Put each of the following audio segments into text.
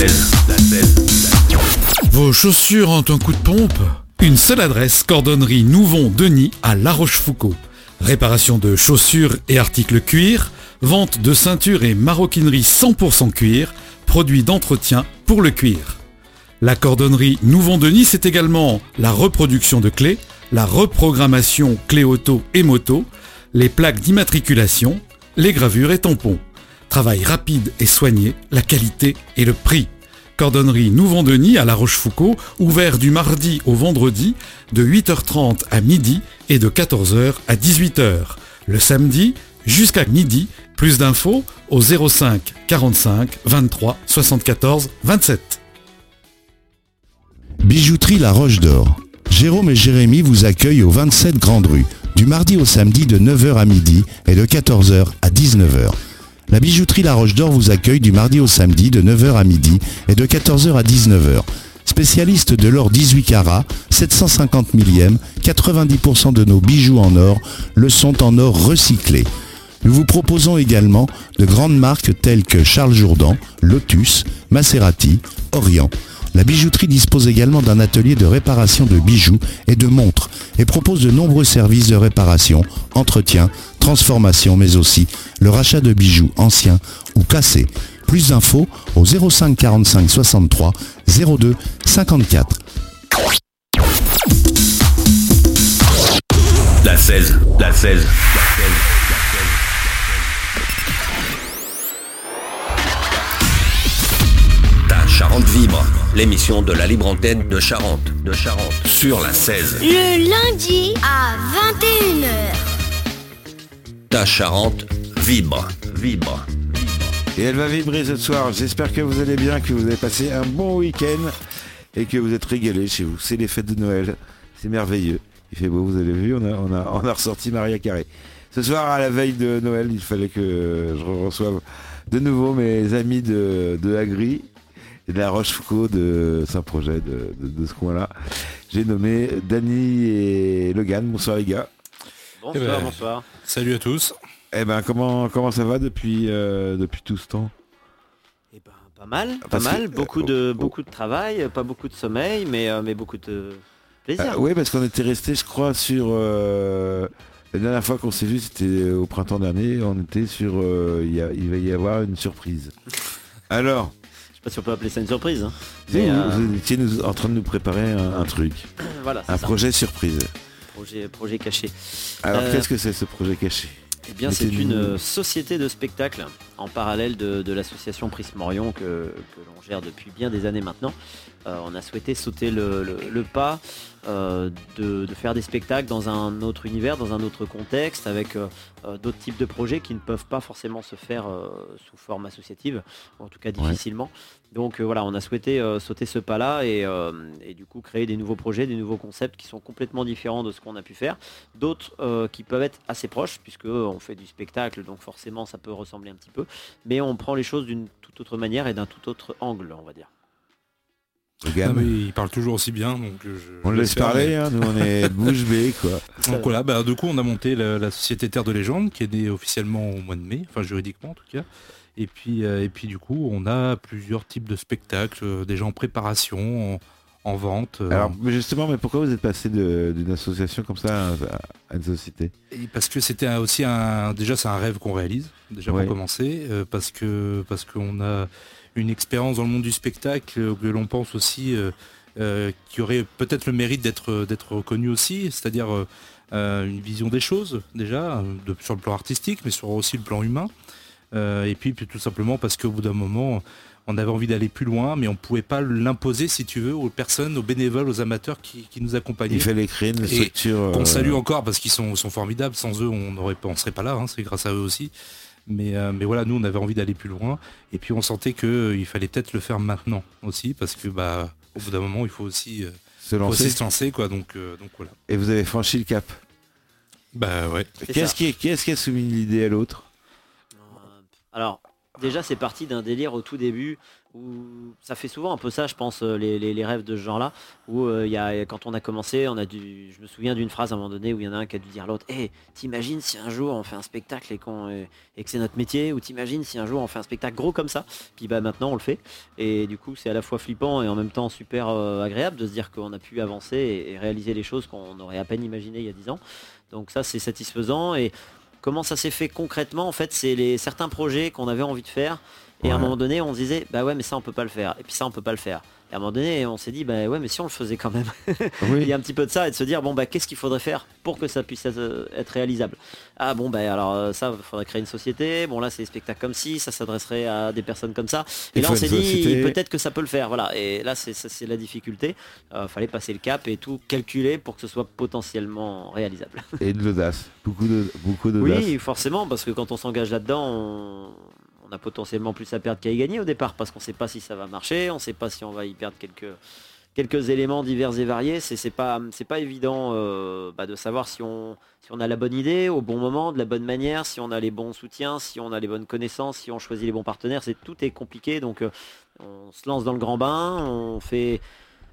16, la 16. Vos chaussures ont un coup de pompe Une seule adresse, cordonnerie Nouvon-Denis à La Rochefoucauld. Réparation de chaussures et articles cuir, vente de ceintures et maroquinerie 100% cuir, produits d'entretien pour le cuir. La cordonnerie Nouvon-Denis, c'est également la reproduction de clés, la reprogrammation clé auto et moto, les plaques d'immatriculation, les gravures et tampons. Travail rapide et soigné, la qualité et le prix. Cordonnerie Nouvon-Denis à La Rochefoucauld, ouvert du mardi au vendredi de 8h30 à midi et de 14h à 18h. Le samedi jusqu'à midi. Plus d'infos au 05 45 23 74 27. Bijouterie La Roche d'Or. Jérôme et Jérémy vous accueillent au 27 Grande Rue, du mardi au samedi de 9h à midi et de 14h à 19h. La bijouterie La Roche d'Or vous accueille du mardi au samedi de 9h à midi et de 14h à 19h. Spécialiste de l'or 18 carats, 750 millième, 90% de nos bijoux en or le sont en or recyclé. Nous vous proposons également de grandes marques telles que Charles Jourdan, Lotus, Maserati, Orient. La bijouterie dispose également d'un atelier de réparation de bijoux et de montres et propose de nombreux services de réparation, entretien, transformation, mais aussi le rachat de bijoux anciens ou cassés. Plus d'infos au 05 45 63 02 54. La 16, la 16. Ta Charente vibre, l'émission de la libre antenne de Charente, de Charente, sur la 16. Le lundi à 21h. Ta Charente vibre, vibre. Et elle va vibrer ce soir. J'espère que vous allez bien, que vous avez passé un bon week-end et que vous êtes régalés chez vous. C'est les fêtes de Noël. C'est merveilleux. Il fait beau, vous avez vu, on a, on a, on a ressorti Maria Carré. Ce soir, à la veille de Noël, il fallait que je reçoive de nouveau mes amis de, de Agri et de la Rochefoucauld de Saint-Projet, de, de, de ce coin-là. J'ai nommé Dany et Logan. Bonsoir les gars. Bonsoir, Eh ben, bonsoir. Salut à tous. Eh ben, comment, comment ça va depuis, euh, depuis tout ce temps? Eh ben, pas mal, pas Parce que- mal. Beaucoup euh, de, oh. beaucoup de travail, pas beaucoup de sommeil, mais, euh, mais beaucoup de plaisir. oui, parce qu'on était resté, je crois, sur. la dernière fois qu'on s'est vu, c'était au printemps dernier. On était sur. il y a- il va y avoir une surprise. Alors, sais pas si on peut appeler ça une surprise. hein. vous, euh, vous étiez nous- en train de nous préparer un, un truc, voilà, un ça. projet surprise. Projet, projet caché. Alors, Euh, qu'est-ce que c'est ce projet caché? Eh bien, c'est une euh, société de spectacle en parallèle de, de l'association Prisme Orion que, que l'on gère depuis bien des années maintenant. Euh, on a souhaité sauter le, le- le pas euh, de, de faire des spectacles dans un autre univers, dans un autre contexte, avec euh, d'autres types de projets qui ne peuvent pas forcément se faire sous forme associative, ou en tout cas difficilement. Donc voilà, on a souhaité sauter ce pas-là et, et du coup créer des nouveaux projets, des nouveaux concepts qui sont complètement différents de ce qu'on a pu faire. D'autres qui peuvent être assez proches puisque on fait du spectacle donc forcément ça peut ressembler un petit peu. Mais on prend les choses d'une toute autre manière et d'un tout autre angle on va dire Mais il parle toujours aussi bien, donc euh, je. On le laisse parler, mais- hein, nous on est bouche bée, quoi. Donc voilà, bah, du coup, on a monté la, la société Terre de Légende, qui est née officiellement au mois de mai, enfin juridiquement en tout cas. Et puis, euh, et puis du coup, on a plusieurs types de spectacles, euh, déjà en préparation, en, en vente. euh, Alors, mais justement, mais pourquoi vous êtes passé d'une association comme ça à, une société? Et parce que c'était aussi un déjà c'est un rêve qu'on réalise déjà Ouais. pour commencer parce que parce qu'on a une expérience dans le monde du spectacle euh, que l'on pense aussi euh, euh, qui aurait peut-être le mérite d'être d'être reconnu aussi c'est-à-dire euh, une vision des choses déjà de- sur le plan artistique mais sur aussi le plan humain Euh, et puis, puis tout simplement parce qu'au bout d'un moment on avait envie d'aller plus loin mais on pouvait pas l'imposer si tu veux aux personnes aux bénévoles aux amateurs qui, qui nous accompagnaient Il fallait créer une structure. qu'on salue encore parce qu'ils sont, sont formidables. Sans eux, on on serait pas là. hein, c'est grâce à eux aussi. Mais, euh, mais voilà, nous, on avait envie d'aller plus loin. Et puis, on sentait que euh, il fallait peut-être le faire maintenant aussi, parce que bah, au bout d'un moment, il faut aussi, euh, se faut aussi lancer. se lancer, quoi. Donc, euh, donc voilà. Et vous avez franchi le cap. Bah ouais. Qu'est-ce qui, est- qui a soumis l'idée à l'autre? Alors déjà c'est parti d'un délire au tout début où ça fait souvent un peu ça, je pense, euh, les, rêves de ce genre-là, où euh, y a, quand on a commencé, on a dû, je me souviens d'une phrase à un moment donné où il y en a un qui a dû dire à l'autre, hé, t'imagines si un jour on fait un spectacle et, et, que c'est notre métier, ou t'imagines si un jour on fait un spectacle gros comme ça, puis bah maintenant on le fait, et du coup c'est à la fois flippant et en même temps super euh, agréable de se dire qu'on a pu avancer et, réaliser les choses qu'on aurait à peine imaginées il y a 10 ans, donc ça c'est satisfaisant, et comment ça s'est fait concrètement, en fait c'est certains projets qu'on avait envie de faire, et à un moment donné, on se disait, bah ouais, mais ça, on peut pas le faire. Et puis ça, on peut pas le faire. Et à un moment donné, on s'est dit, bah ouais, mais si on le faisait quand même. Il y a un petit peu de ça et de se dire, bon, bah qu'est-ce qu'il faudrait faire pour que ça puisse être, euh, être réalisable? Ah bon, bah alors euh, ça, il faudrait créer une société. Bon, là, c'est des spectacles comme ci, ça s'adresserait à des personnes comme ça. Et Il là, on s'est dit, peut-être que ça peut le faire. Voilà. Et là, c'est la difficulté. Euh, fallait passer le cap et tout calculer pour que ce soit potentiellement réalisable. Et de l'audace. Beaucoup de beaucoup d'audace. Oui, forcément, parce que quand on s'engage là-dedans, on, on a potentiellement plus à perdre qu'à y gagner au départ, parce qu'on ne sait pas si ça va marcher, on ne sait pas si on va y perdre quelques, quelques éléments divers et variés. C'est c'est pas, c'est pas évident euh, bah, de savoir si on, si on a la bonne idée au bon moment, de la bonne manière, si on a les bons soutiens, si on a les bonnes connaissances, si on choisit les bons partenaires. C'est tout est compliqué, donc euh, on se lance dans le grand bain, on fait.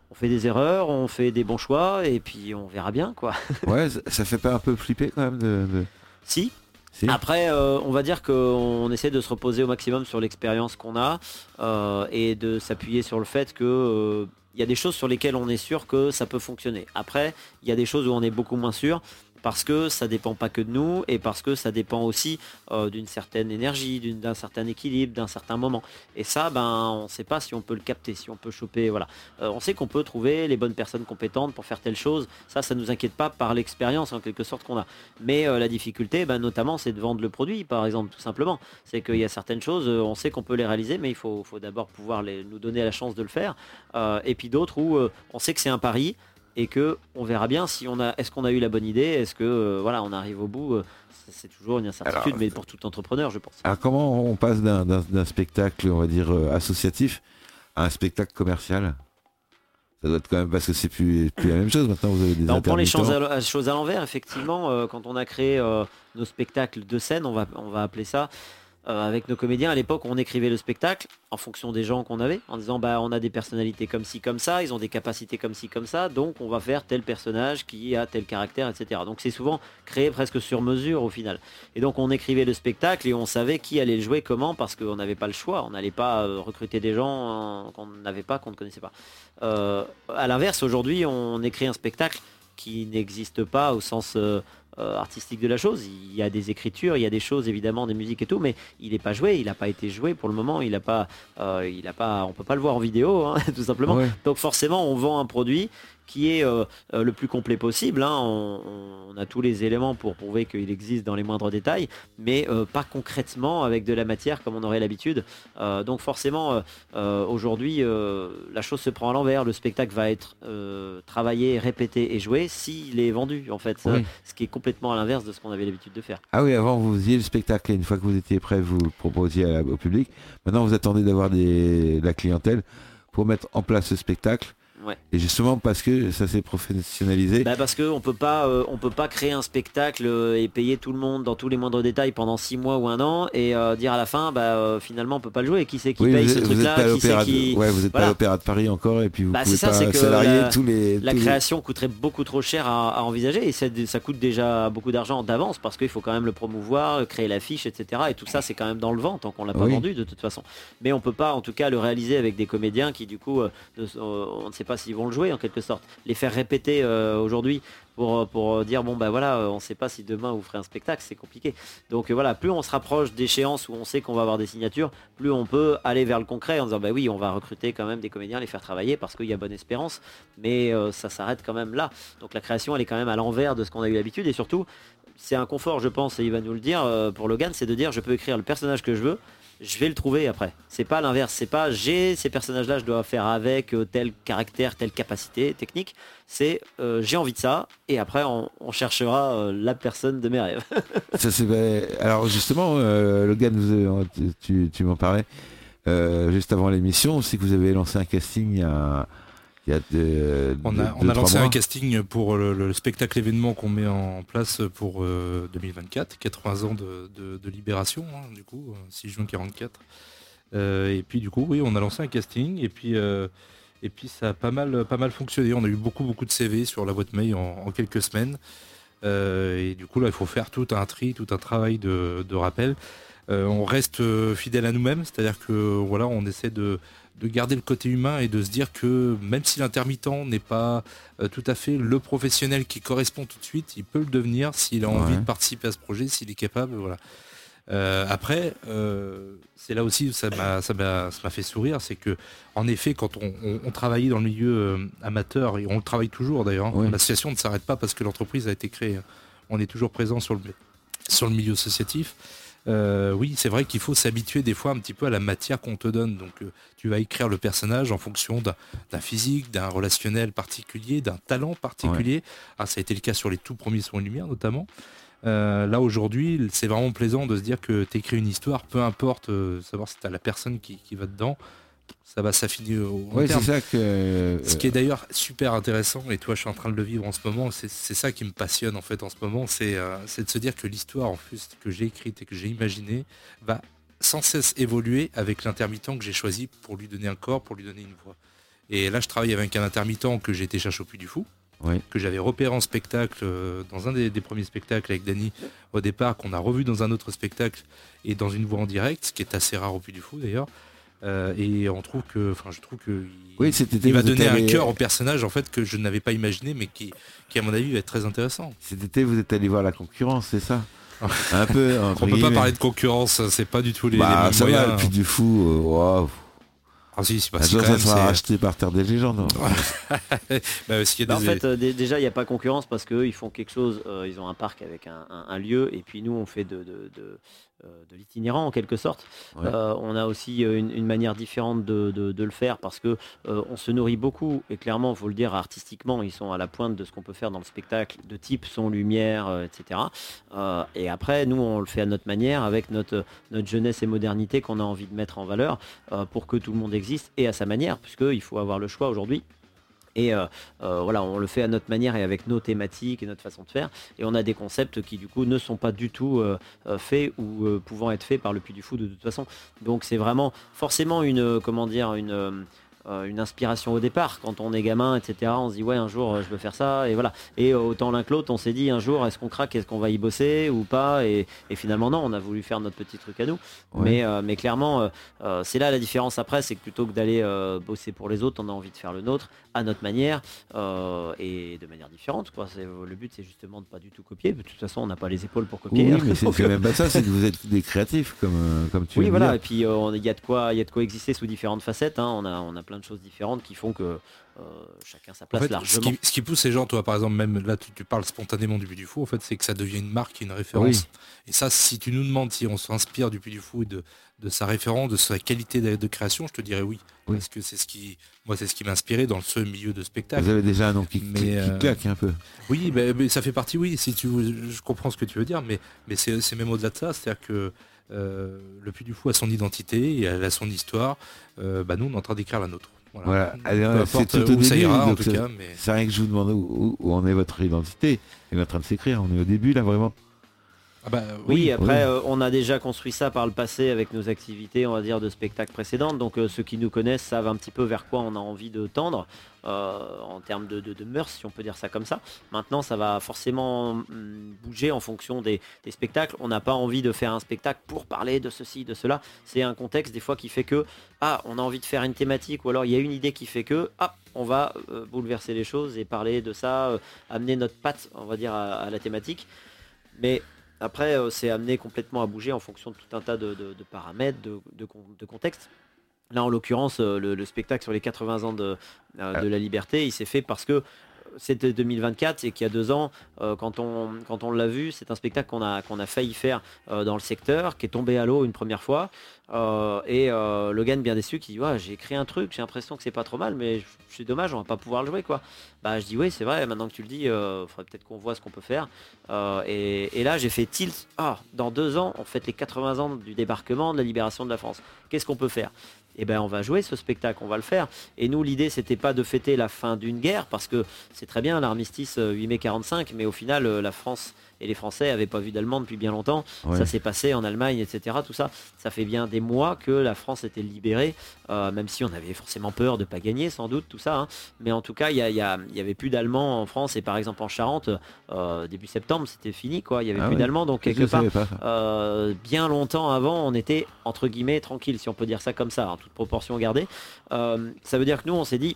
On fait des erreurs, on fait des bons choix et puis on verra bien quoi. Ouais, ça- ça fait pas un peu flipper quand même de. de- Si, Après, euh, on va dire qu'on essaie de se reposer au maximum sur l'expérience qu'on a euh, et de s'appuyer sur le fait que euh, y a des choses sur lesquelles on est sûr que ça peut fonctionner. Après, il y a des choses où on est beaucoup moins sûr parce que ça dépend pas que de nous et parce que ça dépend aussi euh, d'une certaine énergie, d'un certain équilibre, d'un certain moment. Et ça, ben, on ne sait pas si on peut le capter, si on peut choper. Voilà, Euh, on sait qu'on peut trouver les bonnes personnes compétentes pour faire telle chose. Ça, ça nous inquiète pas par l'expérience en quelque sorte qu'on a. Mais euh, la difficulté, ben, notamment, c'est de vendre le produit, par exemple, tout simplement. C'est qu'il y a certaines choses, on sait qu'on peut les réaliser, mais il faut, d'abord pouvoir nous donner la chance de le faire. Et puis d'autres où on sait que c'est un pari et que on verra bien si on a, est-ce qu'on a eu la bonne idée, est-ce que euh, voilà, on arrive au bout. euh, c'est- toujours une incertitude, Alors, mais pour tout entrepreneur, je pense. Alors comment on passe d'un- spectacle, on va dire, euh, associatif à un spectacle commercial? Ça doit être quand même parce que c'est plus, plus la même chose maintenant, vous avez des Bah, on prend les choses à, à- choses à l'envers, effectivement. euh, quand on a créé euh, nos spectacles de scène, on va, on va appeler ça, euh, avec nos comédiens, à l'époque, on écrivait le spectacle en fonction des gens qu'on avait, en disant bah on a des personnalités comme ci, comme ça, ils ont des capacités comme ci, comme ça, donc on va faire tel personnage qui a tel caractère, etc. Donc c'est souvent créé presque sur mesure au final. Et donc on écrivait le spectacle et on savait qui allait le jouer comment parce qu'on n'avait pas le choix, on n'allait pas euh, recruter des gens euh, qu'on n'avait pas, qu'on ne connaissait pas. Euh, à l'inverse, aujourd'hui, on écrit un spectacle qui n'existe pas au sens artistique de la chose. Il y a des écritures, il y a des choses évidemment, des musiques et tout, mais il n'est pas joué, il n'a pas été joué pour le moment. Il a pas, euh, il a pas, on peut pas le voir en vidéo, hein, tout simplement. Ouais. Donc forcément, on vend un produit qui est euh, euh, le plus complet possible. hein. On, on a tous les éléments pour prouver qu'il existe dans les moindres détails, mais euh, pas concrètement avec de la matière comme on aurait l'habitude. Euh, donc forcément, aujourd'hui, la chose se prend à l'envers. Le spectacle va être travaillé, répété et joué s'il est vendu, en fait. Oui. Ce qui est complètement à l'inverse de ce qu'on avait l'habitude de faire. Ah oui, avant vous faisiez le spectacle et une fois que vous étiez prêt, vous le proposiez au public. Maintenant, vous attendez d'avoir des, la clientèle pour mettre en place ce spectacle. Ouais. Et justement parce que ça s'est professionnalisé. Bah parce qu'on peut pas, euh, on peut pas créer un spectacle euh, et payer tout le monde dans tous les moindres détails pendant six mois ou un an et euh, dire à la fin, bah euh, finalement on peut pas le jouer. Qui c'est qui Oui, paye ce truc-là Qui c'est qui de... ouais, vous êtes pas à l'opéra de Paris encore et puis vous Bah, pouvez ça, pas salarier la- tous les. La tous les- création coûterait beaucoup trop cher à, à envisager et ça, ça coûte déjà beaucoup d'argent d'avance parce qu'il faut quand même le promouvoir, créer l'affiche, etc. Et tout ça, c'est quand même dans le vent tant qu'on l'a pas Oui. vendu de toute façon. Mais on peut pas, en tout cas, le réaliser avec des comédiens qui, du coup, on ne sait pas s'ils vont le jouer en quelque sorte. Les faire répéter euh, aujourd'hui pour, pour dire bon bah voilà, euh, on ne sait pas si demain vous ferez un spectacle, c'est compliqué. Donc euh, voilà, plus on se rapproche d'échéances où on sait qu'on va avoir des signatures, plus on peut aller vers le concret en disant bah oui, on va recruter quand même des comédiens, les faire travailler parce qu'il y a bonne espérance, mais euh, ça s'arrête quand même là. Donc la création, elle est quand même à l'envers de ce qu'on a eu l'habitude et surtout, c'est un confort, je pense, et il va nous le dire euh, pour Logan, c'est de dire je peux écrire le personnage que je veux. Je vais le trouver après. C'est pas l'inverse. C'est pas j'ai ces personnages-là, je dois faire avec euh, tel caractère, telle capacité technique. C'est euh, j'ai envie de ça et après on, cherchera euh, la personne de mes rêves. Ça, c'est. Alors justement, Logan, vous, tu, tu- m'en parlais juste avant l'émission. C'est que vous avez lancé un casting a, il y a de- On de- a, on lancé un casting pour le, le spectacle événement qu'on met en place pour euh, 2024, 80 ans de, libération, hein, du coup, euh, 6 juin 44. Euh, et puis du coup, oui, on a lancé un casting et puis, euh, et puis ça a pas mal, pas mal fonctionné. On a eu beaucoup, beaucoup de CV sur la boîte mail en, en quelques semaines. Euh, et du coup, là, il faut faire tout un tri, tout un travail de, rappel. Euh, on reste euh, fidèle à nous-mêmes, c'est-à-dire que voilà, on essaie de, de garder le côté humain et de se dire que même si l'intermittent n'est pas euh, tout à fait le professionnel qui correspond tout de suite, il peut le devenir s'il a envie de participer à ce projet, s'il est capable. Voilà. Euh, après, euh, c'est là aussi où ça m'a ça m'a ça m'a fait sourire, c'est que en effet, quand on, on- on travaillait dans le milieu euh, amateur et on le travaille toujours d'ailleurs, Oui. l'association ne s'arrête pas parce que l'entreprise a été créée. hein. On est toujours présent sur le sur le milieu associatif. Euh, oui, c'est vrai qu'il faut s'habituer des fois un petit peu à la matière qu'on te donne. Donc, euh, tu vas écrire le personnage en fonction d'un physique, d'un relationnel particulier, d'un talent particulier. Ah, ça a été le cas sur les tout premiers sons et lumière notamment. Euh, là aujourd'hui, c'est vraiment plaisant de se dire que tu écris une histoire, peu importe savoir si tu as la personne qui, qui va dedans, ça va s'affiner au au Ouais, c'est ça que. euh, Ce qui est d'ailleurs super intéressant, et toi je suis en train de le vivre en ce moment, c'est ça qui me passionne en fait en ce moment, c'est euh, c'est de se dire que l'histoire en plus que j'ai écrite et que j'ai imaginée va sans cesse évoluer avec l'intermittent que j'ai choisi pour lui donner un corps, pour lui donner une voix. Et là je travaille avec un intermittent que j'ai été chercher au Puy du Fou, Oui. que j'avais repéré en spectacle, euh, dans un des, des premiers spectacles avec Dany au départ, qu'on a revu dans un autre spectacle et dans une voix en direct, ce qui est assez rare au Puy du Fou d'ailleurs. Euh, et on trouve que, enfin je trouve que Oui, été, il va donner allé- un cœur au personnage en fait que je n'avais pas imaginé mais qui, qui à mon avis va être très intéressant. Cet été, vous êtes allé voir la concurrence, c'est ça? Un peu. On peut pas parler de concurrance, c'est pas du tout les, les Bah, mêmes ça va, le Puy du Fou. euh, waouh. Ah si, c'est pas si quand ça même, sera racheté par Terre des légendes. Bah, y a Bah, en fait, euh, dé- déjà, il n'y a pas concurrence parce qu'eux, ils font quelque chose. euh, ils ont un parc avec un, un- un lieu, et puis nous, on fait de, de, de, de l'itinérant en quelque sorte. Ouais. Euh, on a aussi euh, une, une manière différente de, de- de le faire parce que euh, on se nourrit beaucoup. Et clairement, il faut le dire artistiquement, ils sont à la pointe de ce qu'on peut faire dans le spectacle, de type son, lumière, euh, etc. Euh, et après, nous, on le fait à notre manière, avec notre, notre jeunesse et modernité qu'on a envie de mettre en valeur euh, pour que tout le monde existe et à sa manière, puisqu'il faut avoir le choix aujourd'hui. Et euh, euh, voilà, on le fait à notre manière et avec nos thématiques et notre façon de faire. Et on a des concepts qui du coup ne sont pas du tout euh, faits ou pouvant être faits par le Puy du Fou de toute façon. Donc c'est vraiment forcément une, comment dire, une, une inspiration au départ. Quand on est gamin, etc., on se dit ouais un jour euh, je veux faire ça et voilà. Et euh, autant l'un que l'autre, on s'est dit un jour est-ce qu'on craque, est-ce qu'on va y bosser ou pas et, et finalement non, on a voulu faire notre petit truc à nous. Ouais. Mais, euh, mais clairement, euh, euh, c'est là la différence après, c'est que plutôt que d'aller euh, bosser pour les autres, on a envie de faire le nôtre à notre manière euh, et de manière différente. Quoi. C'est- Le but, c'est justement de pas du tout copier. De toute façon, on n'a pas les épaules pour copier. Oui, hein. mais c'est euh, même pas ça, c'est que vous êtes des créatifs, comme, euh, comme tu oui, voilà. dire. Et puis, euh, il y a de quoi, il y a de quoi exister sous différentes facettes. hein. On a, on a plein de choses différentes qui font que euh, chacun sa En place fait, ce, qui, ce qui pousse ces gens, toi par exemple, même là tu, tu parles spontanément du Puy du Fou, en fait, c'est que ça devient une marque, une référence. Oui. Et ça, si tu nous demandes si on s'inspire du Puy du Fou et de, de sa référence, de sa qualité de, de création, je te dirais oui. Oui. Parce que c'est ce qui, moi, c'est ce qui m'a inspiré dans ce milieu de spectacle. Vous avez déjà un nom qui, qui- Mais, qui euh, claque un peu. Oui, mais, mais ça fait partie, oui, si tu, je comprends ce que tu veux dire, mais, mais c'est c'est même au-delà de ça, c'est-à-dire que euh, le Puy du Fou a son identité, et elle a son histoire, euh, bah, nous on est en train d'écrire la nôtre. Voilà. Importe c'est tout au début, ira, en tout c'est- cas, mais... C'est rien que je vous demande où, où- où en est votre identité. Elle est en train de s'écrire, on est au début là vraiment. Ah bah, Oui, après, oui. euh, on a déjà construit ça par le passé avec nos activités, on va dire, de spectacles précédentes. Donc, euh, ceux qui nous connaissent savent un petit peu vers quoi on a envie de tendre euh, en termes de, de, de mœurs, si on peut dire ça comme ça. Maintenant, ça va forcément hum, bouger en fonction des, des spectacles. On n'a pas envie de faire un spectacle pour parler de ceci, de cela. C'est un contexte des fois qui fait que, ah, on a envie de faire une thématique ou alors il y a une idée qui fait que, ah, on va bouleverser les choses et parler de ça, amener notre patte, on va dire, à, à la thématique. Mais après, euh, c'est amené complètement à bouger en fonction de tout un tas de, de- de paramètres, de, de con- de contexte. Là, en l'occurrence, euh, le, le spectacle sur les 80 ans de, euh, de la liberté, il s'est fait parce que c'était 2024 et qu'il y a deux ans, euh, quand on, l'a vu, c'est un spectacle qu'on a, failli faire euh, dans le secteur, qui est tombé à l'eau une première fois. Euh, et Logan, bien déçu, qui dit J'ai écrit un truc, j'ai l'impression que c'est pas trop mal, mais c'est dommage, on va pas pouvoir le jouer. quoi. Bah, je dis Oui, c'est vrai, maintenant que tu le dis, il faudrait peut-être qu'on voit ce qu'on peut faire. Et, et là, j'ai fait tilt. Ah, dans deux ans, on fête les 80 ans du débarquement, de la libération de la France. Qu'est-ce qu'on peut faire? Eh ben on va jouer ce spectacle, on va le faire. Et nous, l'idée, c'était pas de fêter la fin d'une guerre, parce que c'est très bien l'armistice 8 mai 45, mais au final, la France et les Français n'avaient pas vu d'Allemands depuis bien longtemps. Ça s'est passé en Allemagne, etc. Tout ça, ça fait bien des mois que la France était libérée, euh, même si on avait forcément peur de pas gagner, sans doute, tout ça. Hein. Mais en tout cas, il y, avait plus d'Allemands en France et par exemple en Charente, euh, début septembre, c'était fini, quoi. Il y avait ah plus d'Allemands, donc quelque part, euh, bien longtemps avant, on était entre guillemets tranquille, si on peut dire ça comme ça, en toute proportion gardée. ça veut dire que nous, on s'est dit,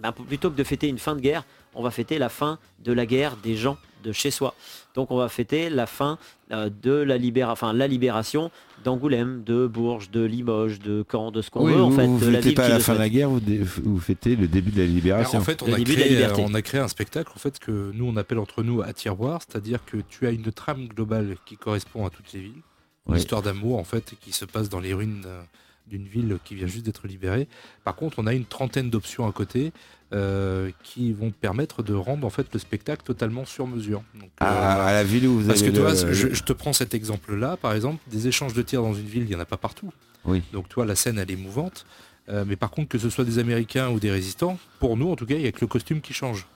ben, plutôt que de fêter une fin de guerre, on va fêter la fin de la guerre des gens de chez soi. Donc on va fêter la fin euh, de la, libéra enfin, la libération d'Angoulême, de Bourges, de Limoges, de Caen, de ce qu'on veut en fait. Vous ne fêtez pas la fin de la guerre, vous, fêtez le début de la libération. en fait, on a, créé, on a, créé, un spectacle en fait que nous on appelle entre nous à tiroir, c'est-à-dire que tu as une trame globale qui correspond à toutes les villes, une histoire d'amour en fait qui se passe dans les ruines d'une ville qui vient juste d'être libérée. Par contre, on a une trentaine d'options à côté euh, qui vont permettre de rendre en fait le spectacle totalement sur mesure. Ah, à, la ville où vous Parce que toi, je, te prends cet exemple-là, par exemple, des échanges de tirs dans une ville, il n'y en a pas partout. Oui. Donc toi, la scène, elle est mouvante. Euh, mais par contre, que ce soit des Américains ou des résistants, pour nous, en tout cas, il n'y a que le costume qui change.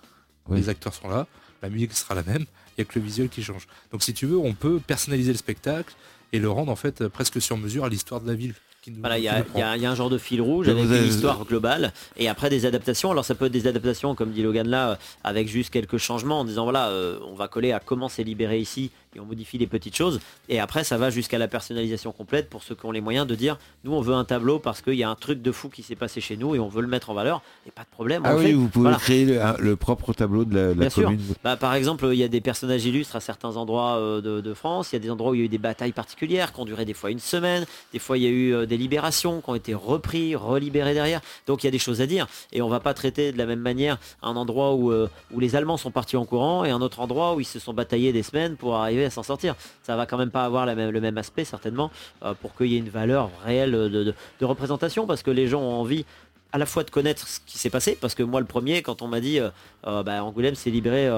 Les acteurs sont là, la musique sera la même, il n'y a que le visuel qui change. Donc si tu veux, on peut personnaliser le spectacle et le rendre en fait presque sur mesure à l'histoire de la ville voilà, il y, a un genre de fil rouge avec une histoire globale et après des adaptations. Alors ça peut être des adaptations, comme dit Logan là, avec juste quelques changements en disant voilà, euh, on va coller à comment c'est libéré ici et on modifie les petites choses. Et après, ça va jusqu'à la personnalisation complète pour ceux qui ont les moyens de dire nous, on veut un tableau parce qu'il y a un truc de fou qui s'est passé chez nous et on veut le mettre en valeur. Et pas de problème. Ah oui, vous pouvez créer le, propre tableau de la, commune. Bah, par exemple, il y a des personnages illustres à certains endroits euh, de, France. Il y a des endroits où il y a eu des batailles particulières qui ont duré des fois une semaine. Des fois, il y a eu euh, des libérations qui ont été repris, relibérés derrière. Donc, il y a des choses à dire. Et on va pas traiter de la même manière un endroit où, euh, où les Allemands sont partis en courant et un autre endroit où ils se sont bataillés des semaines pour arriver à s'en sortir. Ça va quand même pas avoir le même aspect certainement euh, pour qu'il y ait une valeur réelle de, représentation parce que les gens ont envie à la fois de connaître ce qui s'est passé parce que moi le premier quand on m'a dit euh, euh, bah, Angoulême s'est libéré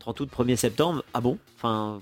30 août 1er septembre ah bon? Enfin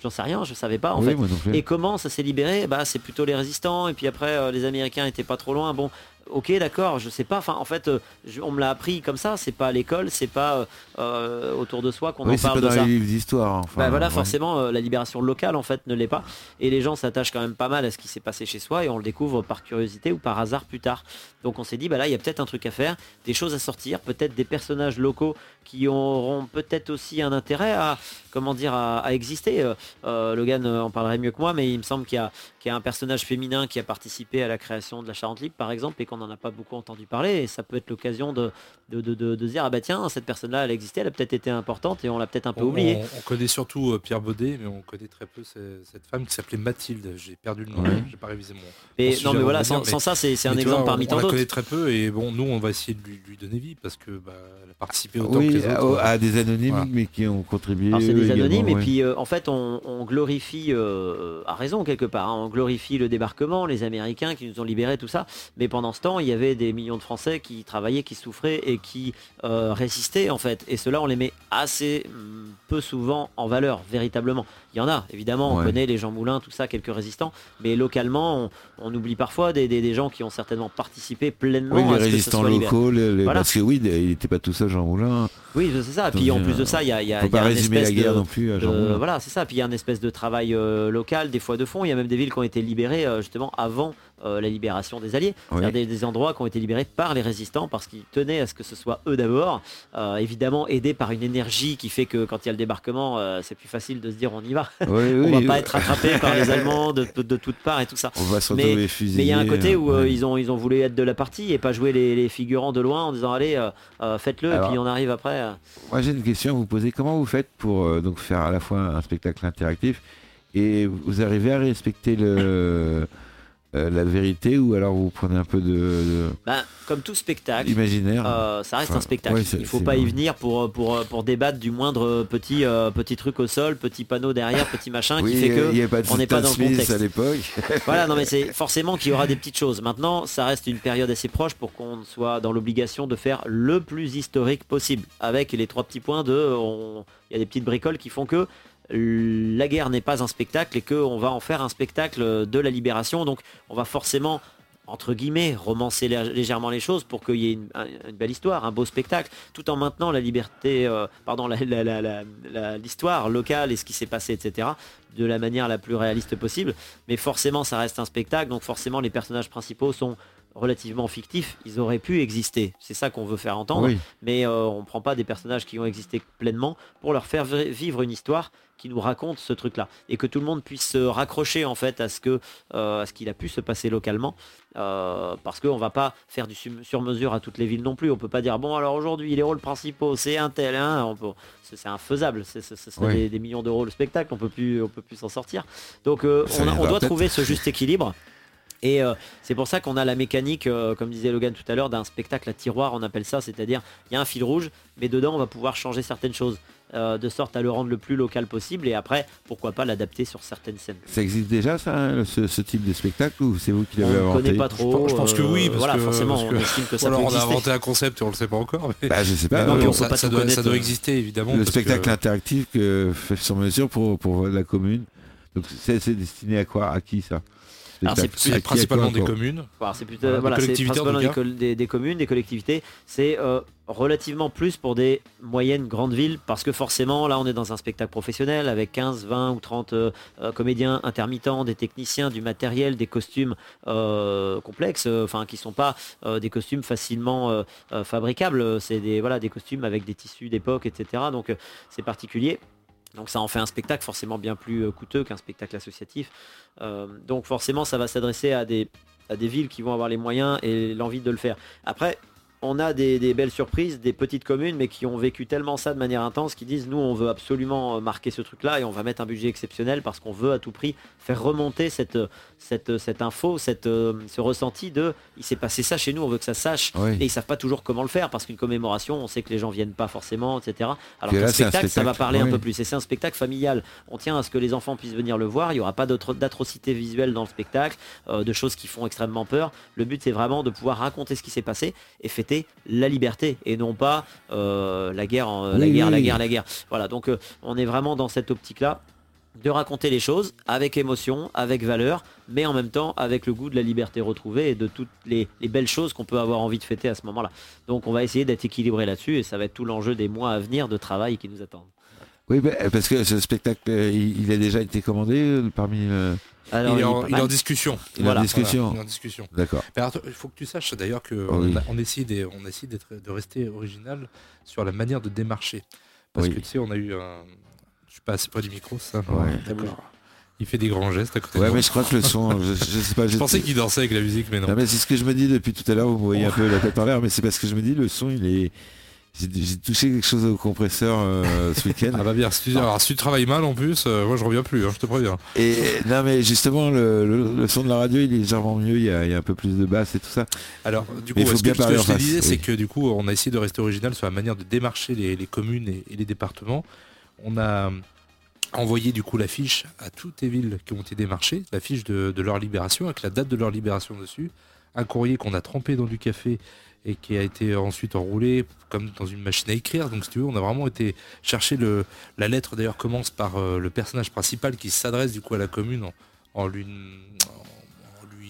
j'en sais rien, je savais pas en fait. Et comment ça s'est libéré? Bah c'est plutôt les résistants et puis après les Américains étaient pas trop loin. Bon, ok d'accord je sais pas enfin en fait euh, on me l'a appris comme ça c'est pas à l'école c'est pas euh, euh, autour de soi qu'on en parle pas dans les livres d'histoire bah, voilà forcément la libération locale en fait ne l'est pas. Et les gens s'attachent quand même pas mal à ce qui s'est passé chez soi et on le découvre par curiosité ou par hasard plus tard. Donc on s'est dit bah là il y a peut-être un truc à faire des choses à sortir peut-être des personnages locaux qui auront peut-être aussi un intérêt à comment dire à, exister. Logan en parlerait mieux que moi mais il me semble qu'il y y a un personnage féminin qui a participé à la création de la Charente Libre par exemple et qu'on n'en a pas beaucoup entendu parler et ça peut être l'occasion de de, de, dire ah bah tiens cette personne là elle existait elle a peut-être été importante et on l'a peut-être un peu oublié on, connaît surtout euh, Pierre Baudet mais on connaît très peu cette, femme qui s'appelait Mathilde. J'ai perdu le nom j'ai pas révisé mon, mais, non mais voilà sans, ça c'est un exemple parmi tant d'autres on la connaît très peu et bon nous on va essayer de lui, donner vie parce que bah, elle a participé autant que les autres à, des anonymes mais qui ont contribué c'est des anonymes et puis euh, en fait on, glorifie euh, à raison quelque part hein. on glorifie le débarquement les Américains qui nous ont libérés tout ça. Mais pendant ce temps il y avait des millions de Français qui travaillaient, qui souffraient et qui euh, résistaient en fait. Et cela, on les met assez mm, peu souvent en valeur, véritablement. Il y en a, évidemment, on connaît les Jean Moulin, tout ça, quelques résistants, mais localement, on, oublie parfois des, gens qui ont certainement participé pleinement oui, les résistants locaux, parce que oui, il n'était pas tout seul, Jean Moulin. Oui, c'est ça. Puis en plus de ça, il y a, y a, pas résumer la guerre non plus à Jean. Voilà, c'est ça. Puis il y a une espèce de travail euh, local, des fois de fond. Il y a même des villes qui ont été libérées euh, justement avant la libération des Alliés. Des, des, endroits qui ont été libérés par les résistants parce qu'ils tenaient à ce que ce soit eux d'abord. Euh, évidemment, aidés par une énergie qui fait que quand il y a le débarquement, euh, c'est plus facile de se dire on y va. on va pas être attrapé par les Allemands de, toutes parts et tout ça. On va mais il y a un côté où euh, ils, ont, ils ont voulu être de la partie et pas jouer les, figurants de loin en disant allez, faites-le et puis on arrive après. Moi j'ai une question à vous poser. Comment vous faites pour donc faire à la fois un spectacle interactif et vous arrivez à respecter le euh, la vérité ou alors vous prenez un peu de, Ben, comme tout spectacle imaginaire euh, ça reste un spectacle. il faut pas y venir pour, pour, pour débattre du moindre petit euh, petit truc au sol petit panneau derrière petit machin qui fait que on n'est pas dans le contexte. à l'époque. Voilà non mais c'est forcément qu'il y aura des petites choses. Maintenant ça reste une période assez proche pour qu'on soit dans l'obligation de faire le plus historique possible. Avec les trois petits points de il y a des petites bricoles qui font que la guerre n'est pas un spectacle et qu'on va en faire un spectacle de la libération. Donc on va forcément entre guillemets, romancer lé- légèrement les choses pour qu'il y ait une, un- une belle histoire, un beau spectacle, tout en maintenant la liberté, euh, pardon, l'histoire locale et ce qui s'est passé, etc., de la manière la plus réaliste possible. Mais forcément, ça reste un spectacle, donc forcément, les personnages principaux sont relativement fictifs, ils auraient pu exister. C'est ça qu'on veut faire entendre. Oui. mais euh, on ne prend pas des personnages qui ont existé pleinement pour leur faire vi- vivre une histoire qui nous raconte ce truc-là. Et que tout le monde puisse se raccrocher en fait à ce que euh, à ce qu'il a pu se passer localement euh, parce qu'on va pas faire du sur-mesure à toutes les villes non plus. On peut pas dire bon alors aujourd'hui les rôles principaux c'est un tel hein, on peut- c'est infaisable. Ce serait Oui. des, des millions d'euros le spectacle. On peut plus on peut plus s'en sortir. Donc euh, on, doit trouver ce juste équilibre et euh, c'est pour ça qu'on a la mécanique, euh, comme disait Logan tout à l'heure, d'un spectacle à tiroir, on appelle ça, c'est-à-dire il y a un fil rouge, mais dedans on va pouvoir changer certaines choses, euh, de sorte à le rendre le plus local possible, et après, pourquoi pas l'adapter sur certaines scènes. Ça existe déjà, ça, hein, ce, ce type de spectacle, ou c'est vous qui On l'avez ne inventé connaît pas trop. je pense que oui, parce voilà, que- forcément, parce on que- estime que Ou ça alors peut on a exister. inventé un concept et on le sait pas encore. Mais... Bah, je sais pas. non, euh, on ça, pas doit, ça connaître, doit exister évidemment. le spectacle que- interactif que fait sur mesure pour, pour la commune. Donc c'est c'est destiné à quoi? À qui ça? C'est- principalement des communes. C'est plutôt Voilà, des voilà, c'est collectivités, en principalement des, communes, des collectivités. C'est euh, relativement plus pour des moyennes grandes villes parce que forcément là on est dans un spectacle professionnel avec 15, 20 ou 30 euh, euh, comédiens intermittents, des techniciens, du matériel, des costumes euh, complexes, euh, enfin qui sont pas euh, des costumes facilement euh, euh, fabricables. C'est des voilà des costumes avec des tissus d'époque, etc. Donc euh, c'est particulier. Donc ça en fait un spectacle forcément bien plus euh, coûteux qu'un spectacle associatif. Euh, donc forcément ça va s'adresser à des, à des villes qui vont avoir les moyens et l'envie de le faire. Après, on a des, des belles surprises, des petites communes, mais qui ont vécu tellement ça de manière intense, qui disent nous on veut absolument euh, marquer ce truc-là et on va mettre un budget exceptionnel parce qu'on veut à tout prix faire remonter cette, cette, cette info, cette, euh, ce ressenti de il s'est passé ça chez nous, on veut que ça sache. Oui. Et ils savent pas toujours comment le faire parce qu'une commémoration, on sait que les gens viennent pas forcément, etc. Alors Que qu'un un spectacle, ça va spectacle, parler un peu plus. Et c'est un spectacle familial. On tient à ce que les enfants puissent venir le voir. Il n'y aura pas d'atrocités visuelles dans le spectacle, euh, de choses qui font extrêmement peur. Le but, c'est vraiment de pouvoir raconter ce qui s'est passé et fêter la liberté et non pas euh, la guerre, en- la Oui, guerre, la guerre, la guerre. Voilà. Donc, euh, on est vraiment dans cette optique-là de raconter les choses avec émotion, avec valeur, mais en même temps avec le goût de la liberté retrouvée et de toutes les, les belles choses qu'on peut avoir envie de fêter à ce moment-là. Donc on va essayer d'être équilibré là-dessus et ça va être tout l'enjeu des mois à venir de travail qui nous attendent. Oui, bah, parce que ce spectacle, euh, il, a déjà été commandé euh, parmi. Alors, il, est il est en, pas il est mal. en discussion. il est Voilà. en discussion. Voilà, il est en discussion. D'accord. Il faut que tu saches d'ailleurs que Oh oui. on, essaie des- on essaie d'être- de rester original sur la manière de démarcher. Parce Oui. que tu sais, on a eu un. Je suis pas assez près du micro, ça. Ouais. D'accord. Il fait des grands gestes à côté de Ouais, moi. mais je crois que le son, je, je sais pas. Je pensais qu'il dansait avec la musique, mais non. Non, mais c'est ce que je me dis depuis tout à l'heure. Vous voyez un peu la tête en l'air, mais c'est parce que je me dis le son, il est. J'ai touché quelque chose au compresseur euh, ce week-end. Ah bah bien, si tu, alors, si tu travailles mal en plus, euh, moi je reviens plus, hein, je te préviens. Et non, mais justement, le, le- le son de la radio, il est légèrement mieux. Il y, a, il y a un peu plus de basse et tout ça. Alors, du coup, ce que, ce que parler je te disais, oui. c'est que du coup, on a essayé de rester original sur la manière de démarcher les, les communes et, et les départements. On a envoyé du coup l'affiche à toutes les villes qui ont été démarchées, l'affiche de, de leur libération, avec la date de leur libération dessus, un courrier qu'on a trempé dans du café et qui a été ensuite enroulé comme dans une machine à écrire. Donc si tu veux, on a vraiment été chercher. La lettre d'ailleurs commence par euh, le personnage principal qui s'adresse du coup à la commune en, lui,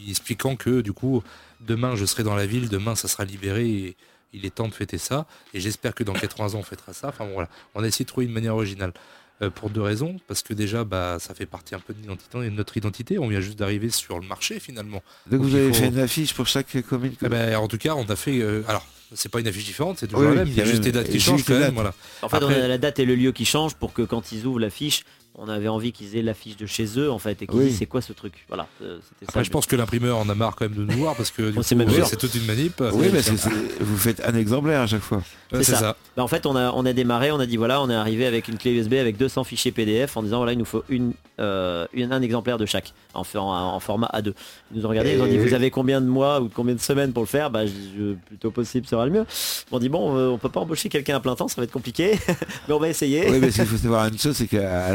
expliquant que du coup demain je serai dans la ville, demain ça sera libéré et il est temps de fêter ça. Et j'espère que dans 80 ans on fêtera ça. Enfin voilà, on a essayé de trouver une manière originale. Euh, pour deux raisons, parce que déjà bah, ça fait partie un peu de l'identité- de notre identité, on vient juste d'arriver sur le marché finalement. Donc, Donc, vous avez faut- fait une affiche pour chaque commune. Eh ben, en tout cas on a fait... euh, alors c'est pas une affiche différente, c'est toujours Oui, la même, il y a juste des dates qui changent quand même. Voilà. En fait, Après- on a la date et le lieu qui changent pour que quand ils ouvrent l'affiche, on avait envie qu'ils aient l'affiche de chez eux en fait et qu'ils Oui. disent c'est quoi ce truc? Voilà, euh, c'était ça. Après je pense que l'imprimeur en a marre quand même de nous voir parce que c'est euh, c'est toute une manip. Oui, c'est- vous faites un exemplaire à chaque fois. C'est ça. ça. Bah, en fait, on a, on a démarré, on a dit voilà, on est arrivé avec une clé USB avec 200 fichiers PDF en disant voilà, il nous faut une, euh, une- un exemplaire de chaque en, en, en format A2. Ils nous ont regardé, ils ont dit vous avez combien de mois ou combien de semaines pour le faire? Bah, je dis, le plutôt possible sera le mieux. Ils m'ont dit bon, on peut pas embaucher quelqu'un à plein temps, ça va être compliqué, mais on va essayer. Oui, mais ce qu'il faut savoir une chose, c'est qu'à à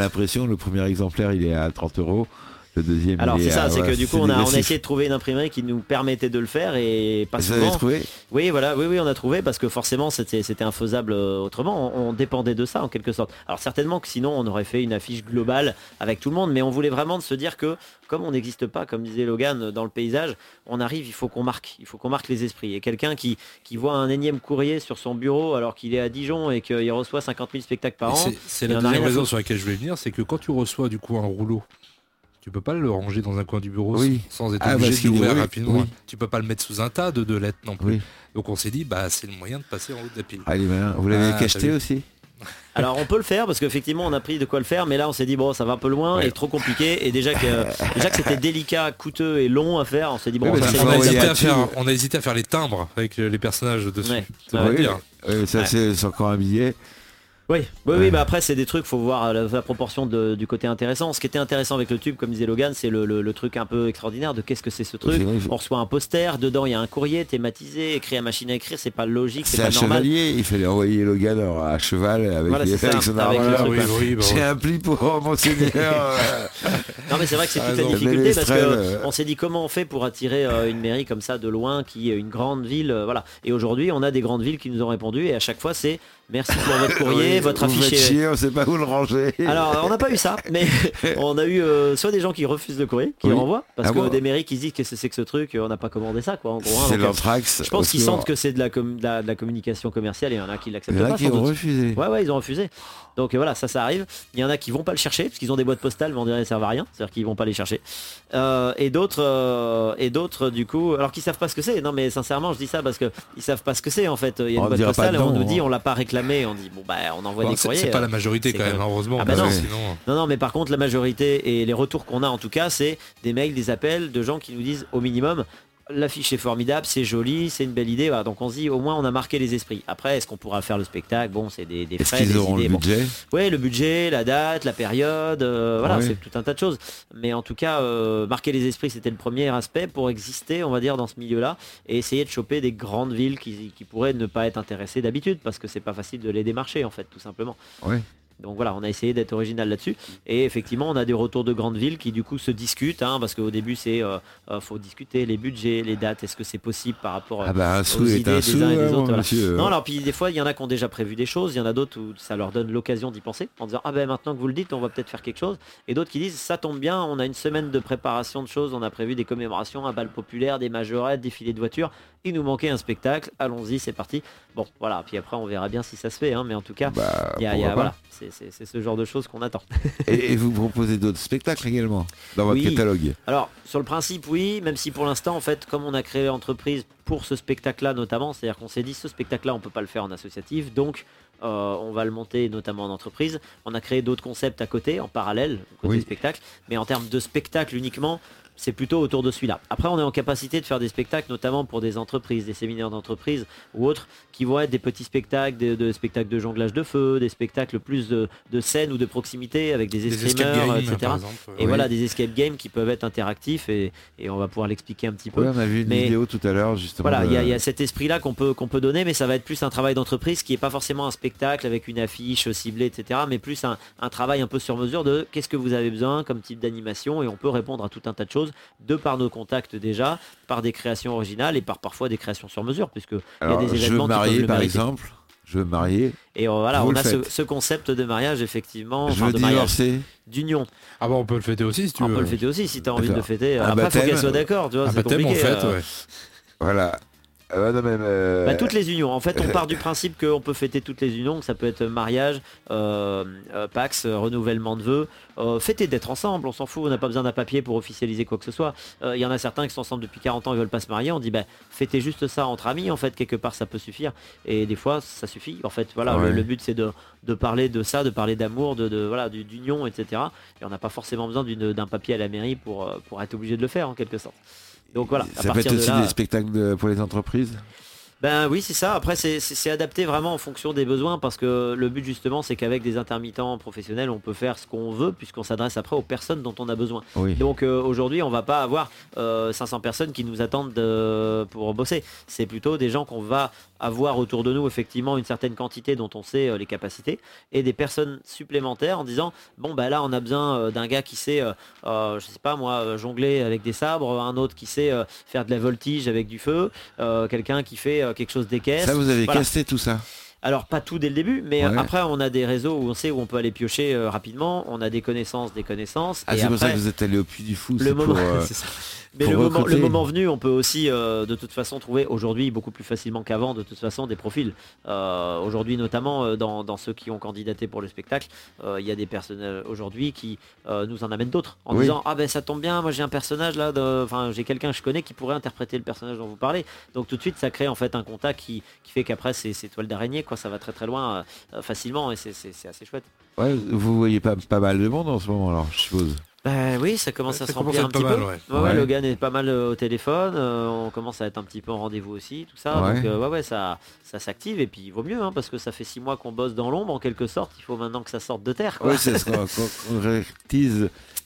le premier exemplaire, il est à 30 euros. Le deuxième. Alors c'est est, ça, euh, c'est que du coup on a, on a essayé de trouver une imprimerie qui nous permettait de le faire et pas Vous avez souvent. trouvé Oui, voilà, oui, oui, on a trouvé parce que forcément c'était c'était infaisable euh, autrement. On, on dépendait de ça en quelque sorte. Alors certainement que sinon on aurait fait une affiche globale avec tout le monde, mais on voulait vraiment de se dire que comme on n'existe pas, comme disait Logan, dans le paysage, on arrive, il faut qu'on marque, il faut qu'on marque les esprits. Et quelqu'un qui, qui voit un énième courrier sur son bureau alors qu'il est à Dijon et qu'il reçoit 50 000 spectacles par Et an, c'est- la deuxième raison sur laquelle je voulais venir, c'est que quand tu reçois du coup un rouleau, tu peux pas le ranger dans un coin du bureau Oui. sans être Ah, obligé parce de l'ouvrir oui, rapidement. oui. Tu peux pas le mettre sous un tas de, de lettres non plus. Oui. Donc on s'est dit, bah c'est le moyen de passer en haut de la pile. Il est malin. Vous l'avez Ah, cacheté aussi Alors on peut le faire parce qu'effectivement on a pris de quoi le faire, mais là on s'est dit bon ça va un peu loin Ouais. et trop compliqué et déjà que déjà que c'était délicat, coûteux et long à faire, on s'est dit bon Oui, on a hésité à faire, on a hésité à faire les timbres avec les personnages dessus. Ouais. Ça ça c'est encore un billet. Oui, oui, Ouais. oui, bah après c'est des trucs, faut voir euh, la, la proportion de- du côté intéressant. Ce qui était intéressant avec le tube, comme disait Logan, c'est le, le- le truc un peu extraordinaire de qu'est-ce que c'est ce truc. C'est vrai, je- On reçoit un poster, dedans il y a un courrier thématisé, écrit à machine à écrire, c'est pas logique, c'est pas un normal. chevalier, il fallait envoyer Logan alors, à cheval avec, Voilà, les- c'est ça, avec son arbre. truc, oui, oui, bah, J'ai un pli pour monseigneur. euh, Non mais c'est vrai que c'est Ah, toute la difficulté parce estrelle, que euh. on s'est dit comment on fait pour attirer euh, une mairie comme ça de loin qui est une grande ville, euh, voilà. Et aujourd'hui on a des grandes villes qui nous ont répondu et à chaque fois c'est merci pour votre courrier, oui, votre vous est- chier, on sait pas où le ranger. Alors on n'a pas eu ça, mais on a eu euh, soit des gens qui refusent le courrier, qui Oui. le renvoient, parce Ah que bon des mairies qui se disent qu'est-ce que c'est que ce truc, on n'a pas commandé ça quoi. En gros, hein, c'est euh, l'anthrax. je pense qu'ils sentent que c'est de la, com- de la- de la communication commerciale et il y en a qui l'acceptent pas. qui sans ont doute. refusé. Ouais ouais ils ont refusé. Donc euh, voilà ça ça arrive. Il y en a qui vont pas le chercher parce qu'ils ont des boîtes postales mais on dirait qu'elles servent à rien, c'est-à-dire qu'ils vont pas les chercher. Euh, et d'autres euh, et d'autres du coup alors qu'ils savent pas ce que c'est. Non mais sincèrement je dis ça parce que ils savent pas ce que c'est en fait. Il y a On une boîte postale et on nous dit hein. on l'a pas réclamé, on dit bon bah on envoie Bon, des courriers. c'est pas la majorité quand même, heureusement. Ah bah non. sinon, non, non, mais par contre, la majorité et les retours qu'on a en tout cas, c'est des mails, des appels de gens qui nous disent au minimum l'affiche est formidable, c'est joli, c'est une belle idée. Voilà, donc on se dit au moins on a marqué les esprits. Après, est-ce qu'on pourra faire le spectacle? Bon, c'est des, frais, des auront idées. le Bon. budget? Ouais, le budget, la date, la période, euh, voilà, c'est tout un tas de choses. Mais en tout cas, euh, marquer les esprits, c'était le premier aspect pour exister, on va dire, dans ce milieu-là, et essayer de choper des grandes villes qui, qui pourraient ne pas être intéressées d'habitude, parce que c'est pas facile de les démarcher, en fait, tout simplement. Donc voilà, on a essayé d'être original là-dessus. Et effectivement, on a des retours de grandes villes qui du coup se discutent, hein, parce qu'au début, c'est euh, euh, faut discuter les budgets, les dates, est-ce que c'est possible par rapport Ah bah un aux idées un des sou, uns et des hein, autres, voilà. Non, alors puis des fois, il y en a qui ont déjà prévu des choses, il y en a d'autres où ça leur donne l'occasion d'y penser, en disant ah ben maintenant que vous le dites, on va peut-être faire quelque chose. Et d'autres qui disent ça tombe bien, on a une semaine de préparation de choses, on a prévu des commémorations, un bal populaire, des majorettes, des filets de voitures. Il nous manquait un spectacle, allons-y, c'est parti. Bon, voilà. Puis après, on verra bien si ça se fait, hein, mais en tout cas, Bah, y a- y a- voilà, c'est ce genre de choses qu'on attend. et, et vous proposez d'autres spectacles également dans votre Oui. catalogue? Alors, sur le principe, oui, même si pour l'instant, en fait, comme on a créé l'entreprise pour ce spectacle-là notamment, c'est-à-dire qu'on s'est dit, ce spectacle-là, on peut pas le faire en associatif, donc euh, on va le monter notamment en entreprise. On a créé d'autres concepts à côté, en parallèle, côté Oui. spectacle, mais en termes de spectacle uniquement, c'est plutôt autour de celui-là. Après, on est en capacité de faire des spectacles, notamment pour des entreprises, des séminaires d'entreprise ou autres, qui vont être des petits spectacles, des, de spectacles de jonglage de feu, des spectacles plus de, de scène ou de proximité avec des, escrimeurs, games, etc. par exemple. Et Oui. voilà, des escape games qui peuvent être interactifs et, et on va pouvoir l'expliquer un petit peu. Ouais, on a vu une Mais- vidéo tout à l'heure justement. Voilà, de- il y, a- il y a cet esprit-là qu'on peut, qu'on peut donner, mais ça va être plus un travail d'entreprise qui n'est pas forcément un spectacle avec une affiche ciblée, etc. Mais plus un, un travail un peu sur mesure de qu'est-ce que vous avez besoin comme type d'animation et on peut répondre à tout un tas de choses de par nos contacts déjà, par des créations originales et par parfois des créations sur mesure, puisque il y a Alors, des je veux événements qui peuvent marier le par mériter. exemple. Je veux me marier. Et euh, voilà, Vous on a ce, concept de mariage effectivement, je enfin, veux de mariage, divorcer. d'union. Ah bah on peut le fêter aussi si tu On veux. peut le fêter aussi si tu as envie de le fêter. Un Après, il faut baptême, qu'elle soit d'accord, tu vois, Un c'est baptême on compliqué. fête, euh, ouais. Voilà. Euh, non, mais, euh, Bah, toutes les unions. En fait, on part du principe qu'on peut fêter toutes les unions, que ça peut être mariage, euh, euh, Pax, renouvellement de vœux, fêter d'être ensemble, on s'en fout, on n'a pas besoin d'un papier pour officialiser quoi que ce soit. Il y en a certains qui sont ensemble depuis 40 ans et veulent pas se marier, on dit bah fêtez juste ça entre amis, en fait, quelque part ça peut suffire. Et des fois ça suffit. En fait, voilà, Ouais. le, le but c'est de, de parler de ça, de parler d'amour, de, de- voilà, d'union, etc. Et on n'a pas forcément besoin d'un papier à la mairie pour, pour être obligé de le faire en quelque sorte. Donc voilà, à ça peut partir être de aussi là, des spectacles de- pour les entreprises. ben oui, c'est ça. Après, c'est- adapté vraiment en fonction des besoins parce que le but justement, c'est qu'avec des intermittents professionnels, on peut faire ce qu'on veut puisqu'on s'adresse après aux personnes dont on a besoin. Oui. Donc euh, aujourd'hui, on va pas avoir euh, 500 personnes qui nous attendent de- pour bosser. C'est plutôt des gens qu'on va avoir autour de nous effectivement une certaine quantité dont on sait euh, les capacités et des personnes supplémentaires en disant bon bah là on a besoin euh, d'un gars qui sait, euh, je sais pas moi, jongler avec des sabres, un autre qui sait faire de la voltige avec du feu, quelqu'un qui fait quelque chose d'équestre. Ça, vous avez Voilà. casté tout ça. Alors pas tout dès le début, mais euh, Ouais. après on a des réseaux où on sait où on peut aller piocher euh, rapidement, on a des connaissances, des connaissances. Ah, c'est pour ça que vous êtes allé au puits du fou. le moment, pour, euh, ça. Mais le moment, le recruter. moment venu, on peut aussi euh, de toute façon trouver aujourd'hui beaucoup plus facilement qu'avant de toute façon des profils. Aujourd'hui notamment dans, dans ceux qui ont candidaté pour le spectacle, il y a des personnes aujourd'hui qui nous en amènent d'autres en Oui. disant ah ben ça tombe bien, moi j'ai un personnage là, enfin j'ai quelqu'un que je connais qui pourrait interpréter le personnage dont vous parlez. Donc tout de suite ça crée en fait un contact qui, qui fait qu'après c'est c'est toile d'araignée quoi, ça va très très loin euh, euh, facilement et c'est- assez chouette. ouais, vous voyez pas, pas mal de monde en ce moment, alors, je suppose. Bah oui, ça commence à Ça se remplir un petit pas peu. mal, ouais. Ouais. Logan est pas mal euh, au téléphone, euh, on commence à être un petit peu en rendez-vous aussi, tout ça. Ouais. Donc euh, ouais, ouais, ça, ça s'active et puis il vaut mieux hein, parce que ça fait six mois qu'on bosse dans l'ombre en quelque sorte. Il faut maintenant que ça sorte de terre. Quoi. Oui, c'est ce qu'on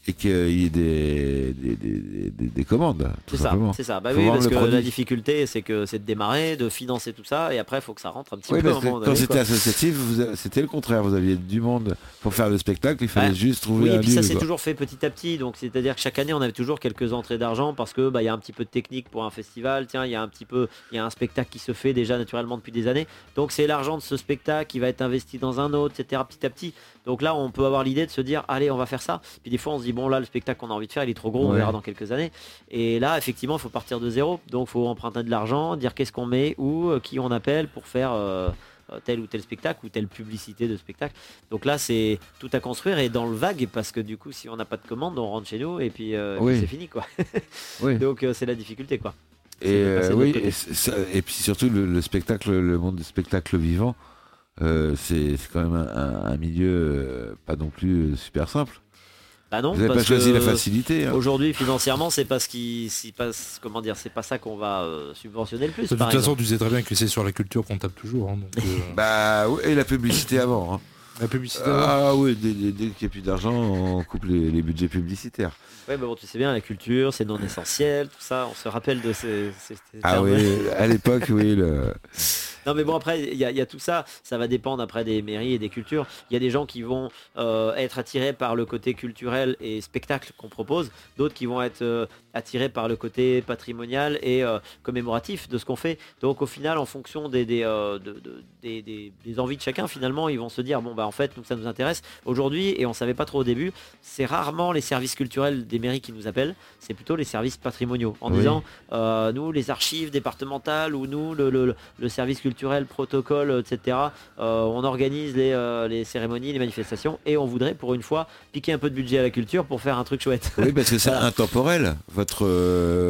et qu'il y ait des, des, des, des- des commandes, tout C'est ça, c'est ça. Bah Faut oui, parce que produit. la difficulté, c'est que c'est de démarrer, de financer tout ça, et après, il faut que ça rentre un petit Oui, peu. parce moment quand c'était associatif, c'était le contraire. Vous aviez du monde pour faire le spectacle, il fallait Ouais. juste trouver Oui, et un puis ça lieu, quoi. toujours fait petit à petit. Donc c'est-à-dire que chaque année on avait toujours quelques entrées d'argent parce que bah y a un petit peu de technique pour un festival. Tiens, il y a un petit peu, il y a un spectacle qui se fait déjà naturellement depuis des années. Donc c'est l'argent de ce spectacle qui va être investi dans un autre, etc. Petit à petit. Donc là on peut avoir l'idée de se dire allez on va faire ça. Puis des fois on se dit bon là le spectacle qu'on a envie de faire il est trop gros, on verra dans quelques années. Et là effectivement il faut partir de zéro. Donc il faut emprunter de l'argent, dire qu'est-ce qu'on met, où, euh, qui on appelle pour faire. euh, euh, tel ou tel spectacle ou telle publicité de spectacle. Donc là, c'est tout à construire et dans le vague parce que du coup, si on n'a pas de commande, on rentre chez nous et puis, euh, Oui. puis c'est fini quoi. Oui. Donc euh, c'est la difficulté quoi. Et, oui, ça- puis surtout le, le spectacle, le monde du spectacle vivant, euh, c'est quand même un, un milieu euh, pas non plus super simple. Bah non, Vous n'avez pas choisi la facilité. hein. Aujourd'hui, financièrement, c'est pas ce qui. Comment dire, c'est pas ça qu'on va euh, subventionner le plus. De toute façon, tu sais très bien que c'est sur la culture qu'on tape toujours. hein, donc, euh, Bah oui, et la publicité avant. hein. la publicité. Ah oui, dès, dès- dès qu'il n'y a plus d'argent, on coupe les, les budgets publicitaires. Ouais, mais bon, tu sais bien, la culture, c'est non essentiel, tout ça. On se rappelle de ces, ces- ces Ah termes. oui, à l'époque, oui. Le... Non mais bon après il y, a- il y a tout ça, ça va dépendre après des mairies et des cultures. Il y a des gens qui vont euh, être attirés par le côté culturel et spectacle qu'on propose, d'autres qui vont être euh, attirés par le côté patrimonial et euh, commémoratif de ce qu'on fait. Donc au final en fonction des, des, de- de- des, des- des envies de chacun finalement ils vont se dire bon bah en fait nous ça nous intéresse aujourd'hui et on savait pas trop au début, c'est rarement les services culturels des mairies qui nous appellent, c'est plutôt les services patrimoniaux en Oui. disant euh, nous les archives départementales ou nous le, le- le service culturel, protocole, etc. Euh, on organise les, euh, les cérémonies, les manifestations et on voudrait pour une fois piquer un peu de budget à la culture pour faire un truc chouette. Oui, parce que c'est intemporel, votre,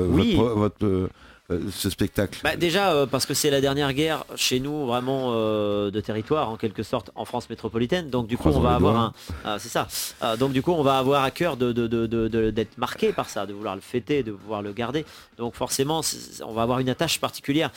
Oui. votre, votre, euh, ce spectacle. Bah, déjà euh, parce que c'est la dernière guerre chez nous vraiment euh, de territoire en quelque sorte en France métropolitaine. Donc du coup Croisons on va avoir un ah, c'est ça. Ah, donc du coup on va avoir à cœur de, de- de- de- de- d'être marqué par ça de vouloir le fêter de vouloir le garder. Donc forcément on va avoir une attache particulière.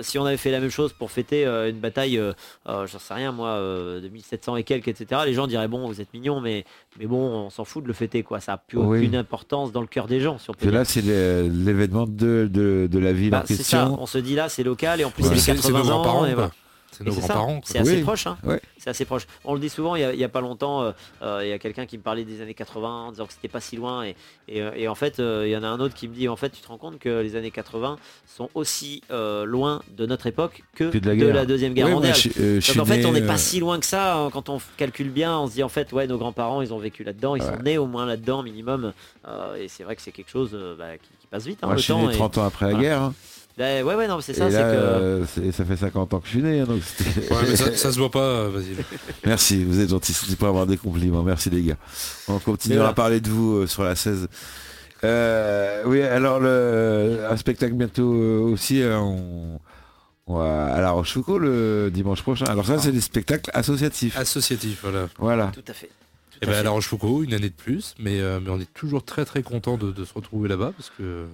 Si on avait fait la même chose pour fêter une bataille j'en sais rien moi de 1700 et quelques etc les gens diraient bon vous êtes mignons mais mais bon on s'en fout de le fêter quoi. Ça a plus Oui. aucune importance dans le cœur des gens si on peut là, c'est l'événement de, de, de la ville Bah, en ça, on se dit là c'est local et en plus Ouais. c'est les C'est c'est nos 80 ans et voilà. C'est nos grands-parents. C'est assez Oui. proche. hein. Ouais. C'est assez proche. On le dit souvent, il n'y a, pas longtemps, euh, euh, il y a quelqu'un qui me parlait des années 80 en disant que c'était pas si loin. Et, et, euh, et en fait, euh, il y en a un autre qui me dit en fait, tu te rends compte que les années 80 sont aussi euh, loin de notre époque que, Que de la de guerre. la Deuxième Guerre Oui, mondiale. je suis- euh, je Donc suis en fait, né, on n'est euh, pas si loin que ça. hein. Quand on calcule bien, on se dit en fait, ouais, nos grands-parents, ils ont vécu là-dedans, ils Ouais. sont nés au moins là-dedans, minimum. Euh, et c'est vrai que c'est quelque chose euh, bah, qui passe vite, hein, Moi, le je suis temps. né et- 30 ans après la Voilà. guerre. hein. Bah, ouais, ouais, non, c'est ça, Et c'est là, que. euh, c'est- ça fait 50 ans que je suis né. hein, donc c'était- Ouais, mais ça, ça se voit pas, euh, vas-y. Merci, vous êtes gentils. C'était pour avoir des compliments. Merci les gars. On continuera à parler de vous euh, sur la 16. Euh, oui, alors le, un spectacle bientôt euh, aussi euh, on, on va à La Rochefoucauld le dimanche prochain. Alors ça, c'est des spectacles associatifs. Associatif, voilà. Voilà. Tout à fait. Et ben fait. à La Rochefoucauld, une année de plus, mais, euh, mais on est toujours très très content de, de se retrouver là-bas parce que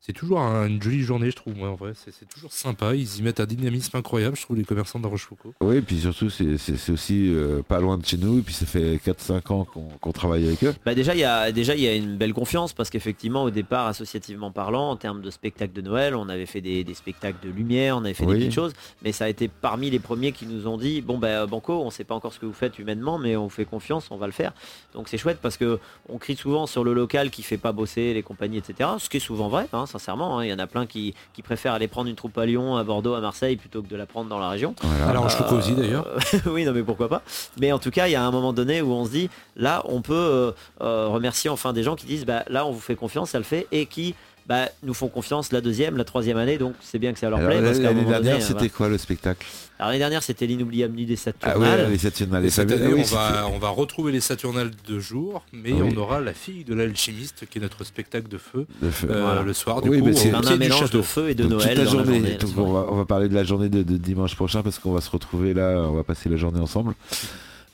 c'est toujours un- une jolie journée, je trouve. moi, en vrai, c'est c'est toujours sympa. Ils y mettent un dynamisme incroyable, je trouve, les commerçants de Rochefoucauld. Oui, et puis surtout, c'est c'est- c'est aussi euh, pas loin de chez nous. Et puis ça fait 4-5 ans qu'on qu'on travaille avec eux. Bah déjà, il y a déjà il y a une belle confiance parce qu'effectivement, au départ, associativement parlant, en termes de spectacles de Noël, on avait fait des, des spectacles de lumière, on avait fait Oui. des petites choses, mais ça a été parmi les premiers qui nous ont dit bon ben Banco, on sait pas encore ce que vous faites humainement, mais on vous fait confiance, on va le faire. Donc c'est chouette parce que on crie souvent sur le local qui fait pas bosser les compagnies, etc. Ce qui est souvent vrai, hein, sincèrement. hein. Il y en a plein qui, qui préfèrent aller prendre une troupe à Lyon, à Bordeaux, à Marseille plutôt que de la prendre dans la région. Voilà. À La Rochefoucauld aussi, d'ailleurs. Euh, oui, non, mais pourquoi pas. Mais en tout cas, il y a un moment donné où on se dit, là, on peut euh, euh, remercier enfin des gens qui disent, bah, là, on vous fait confiance, ça le fait, et qui bah, nous font confiance la deuxième, la troisième année, donc c'est bien que ça leur plaît. L'année dernière, c'était quoi le spectacle Alors, l'année dernière, c'était l'inoubliable nuit des Ah oui, Saturnales. les Saturnales. Et cette année, oui, on, va, on va retrouver les Saturnales de jour, mais Oui. on aura la fille de l'alchimiste, qui est notre spectacle de feu, le feu. euh, Voilà. le soir, du Oui, coup, mais c'est- un mélange château. de feu et de Donc, Noël. toute la journée, donc, on, va, on va parler de la journée de, de dimanche prochain parce qu'on va se retrouver là, on va passer la journée ensemble.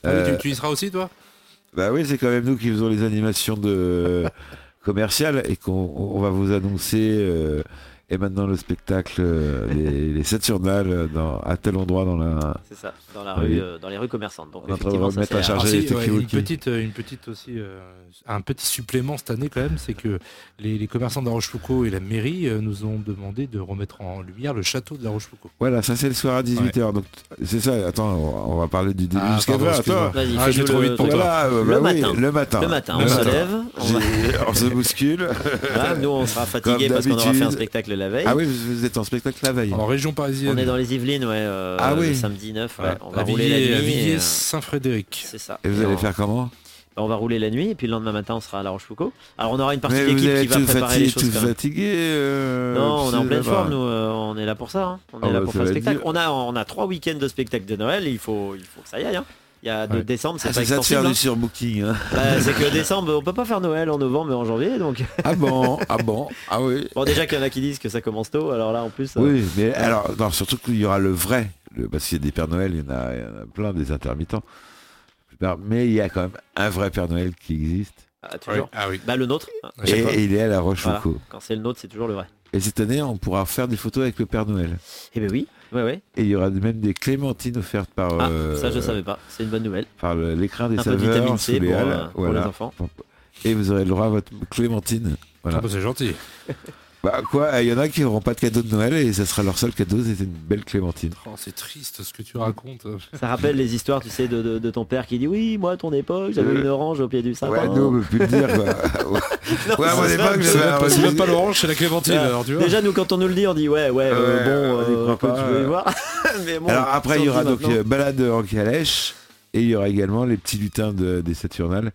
Ah oui, Euh, tu, tu y seras aussi, toi? Bah oui, c'est quand même nous qui faisons les animations de commerciales et qu'on on va vous annoncer euh, et maintenant le spectacle euh, les, les Saturnales dans, à tel endroit dans la. C'est ça, dans, la Oui. rue, euh, dans les rues commerçantes. Donc, effectivement, ça, à charger. Ouais, une petite, euh, une petite aussi, euh, un petit supplément cette année quand même, c'est que les, les commerçants de La Rochefoucauld et la mairie euh, nous ont demandé de remettre en lumière le château de La Rochefoucauld. Voilà, ça c'est le soir à 18h. Donc c'est ça, attends, on va- on va parler du début Ah, jusqu'à pardon, 20 excuse-moi. Attends. Vas-y, Ah, j'ai trop le- vite pour toi. Voilà, euh, Le bah oui, matin. le matin. Le matin, Le on se lève, on se bouscule. Nous on sera fatigués Comme parce qu'on aura fait un spectacle la veille. Ah oui, vous vous êtes en spectacle la veille. En région parisienne, On est dans les Yvelines, ouais, euh, Ah oui. le samedi 9, ouais, Ouais, on va à rouler la Villiers, nuit. et, Villiers euh, Saint-Frédéric. c'est ça. Et vous Et allez on, faire comment bah, on va rouler la nuit et puis le lendemain matin on sera à La Rochefoucauld. Alors on aura une partie allez qui va tout préparer les fatigué, choses. tout quand même. fatigué. euh, Non, on est en pleine forme, nous, euh, on est là pour ça. hein. On est Ah là bah, pour faire spectacle. On a, on a trois week-ends de spectacle de Noël, il faut, il faut que ça y aille. hein. Il y a de Ouais. décembre, c'est Ah, pas c'est ça de faire extensible. du hein. surbooking. hein. Bah, c'est que décembre, on peut pas faire Noël en novembre et en janvier, donc. Ah bon Ah bon Ah oui. Bon, déjà qu'il y en a qui disent que ça commence tôt, alors là en plus. euh, Oui, mais alors, non, surtout qu'il y aura le vrai. le- parce qu'il y a des Pères Noël, il y, en a, il y en a plein des intermittents. Mais il y a quand même un vrai Père Noël qui existe. ah, toujours. Ah oui. Bah, le nôtre. Et, il est à la Voilà. Rochefoucauld. Quand c'est le nôtre, c'est toujours le vrai. Et cette année, on pourra faire des photos avec le Père Noël. Eh ben oui, ouais, ouais. Et il y aura même des clémentines offertes par, Ah, euh, ça je savais pas. C'est une bonne nouvelle. par l'écrin des Un peu de saveurs. vitamine C sous les pour, halles. euh, pour les enfants. Et vous aurez le droit à votre clémentine. Voilà. Ah bah, c'est gentil. Bah quoi, il y en a qui n'auront pas de cadeau de Noël et ça sera leur seul cadeau, c'est une belle clémentine. Oh, c'est triste ce que tu racontes. Ça rappelle les histoires, tu sais, de, de- de ton père qui dit oui, moi à ton époque, j'avais Euh, une orange au pied du sapin. Ouais, nous on peut plus le dire quoi. Non, Ouais, à mon époque, j'avais c'est un même pas- l'orange, c'est la clémentine alors tu vois. Déjà, nous, quand on nous le dit, on dit ouais, ouais, euh, bon, on y euh, pas, je vais euh. voir. Mais bon, Alors après il y on aura donc euh, balade en calèche et il y aura également les petits lutins de- des Saturnales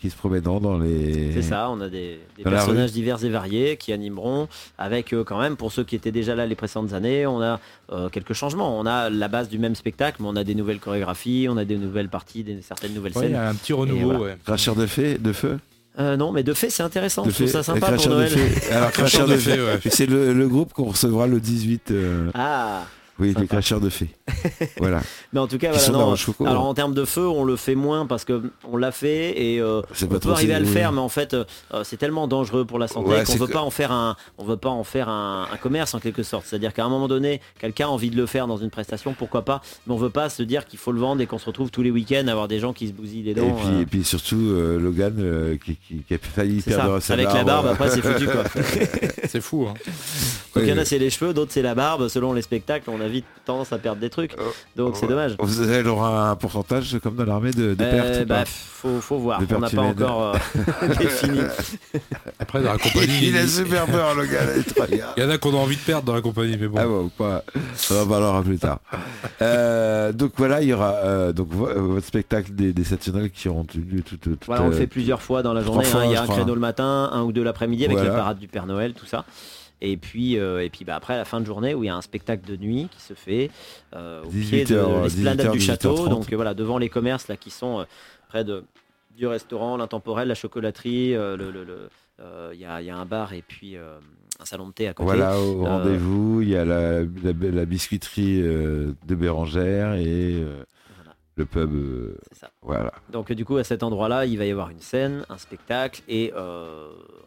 qui se promèneront dans les. C'est ça, on a des, personnages divers et variés qui animeront avec euh, quand même, pour ceux qui étaient déjà là les précédentes années, on a euh, quelques changements. On a la base du même spectacle, mais on a des nouvelles chorégraphies, on a des nouvelles parties, des, certaines nouvelles Ouais, il y scènes. a un petit renouveau. voilà. ouais. Cracheur de fée, de feu? Euh, non, mais de fait, c'est intéressant. de je trouve ça sympa pour de Noël. fée. Alors cracheur de ouais. c'est le, le groupe qu'on recevra le 18. euh, Ah, oui, les Sympa. cracheurs de fée. voilà. mais en tout cas, voilà, non. Alors en termes de feu, on le fait moins parce que on l'a fait et euh, on peut trop arriver à le faire, mais en fait, euh, c'est tellement dangereux pour la santé Ouais, qu'on veut que- pas en faire un, on veut pas en faire un, un commerce en quelque sorte. C'est-à-dire qu'à un moment donné, quelqu'un a envie de le faire dans une prestation, pourquoi pas Mais on veut pas se dire qu'il faut le vendre et qu'on se retrouve tous les week-ends à avoir des gens qui se bousillent les Et dents. puis, euh, et puis surtout euh, Logan euh, qui, qui- qui a failli perdre ça. sa Avec la barbe, euh, après c'est foutu quoi. C'est fou. Hein. Donc il y en a c'est les cheveux, d'autres c'est la barbe. Selon les spectacles, on a vite tendance à perdre des trucs. Oh, Donc c'est dommage. Avez aura un pourcentage comme dans l'armée de, de Euh, pertes bah, pas faut, faut voir. De On n'a pas encore euh, défini. Après, dans la compagnie, Il a super peur, très bien. il y en a qu'on a envie de perdre dans la compagnie, mais bon. Ah bon, pas. Ça va parler plus tard. Euh, donc voilà, il y aura euh, donc vo- euh, votre spectacle des, des Saturnales qui auront lieu tout, tout, Voilà, on le euh, fait plusieurs fois dans la journée. hein. Il y a un crois. créneau le matin, un ou deux l'après-midi avec Voilà. la parade du Père Noël, tout ça. Et puis, euh, et puis bah, après, à la fin de journée, où il y a un spectacle de nuit qui se fait euh, au 18 pied de l'esplanade 18 du château. 18h30. Donc euh, voilà, devant les commerces là, qui sont près de, du restaurant, l'intemporel, la chocolaterie. le- euh, Il y, a, y a un bar et puis euh, un salon de thé à côté. Voilà, au Euh, rendez-vous, il y a la, la, la biscuiterie de Bérangère et Voilà. le pub. ça. voilà. Donc du coup à cet endroit-là, il va y avoir une scène, un spectacle et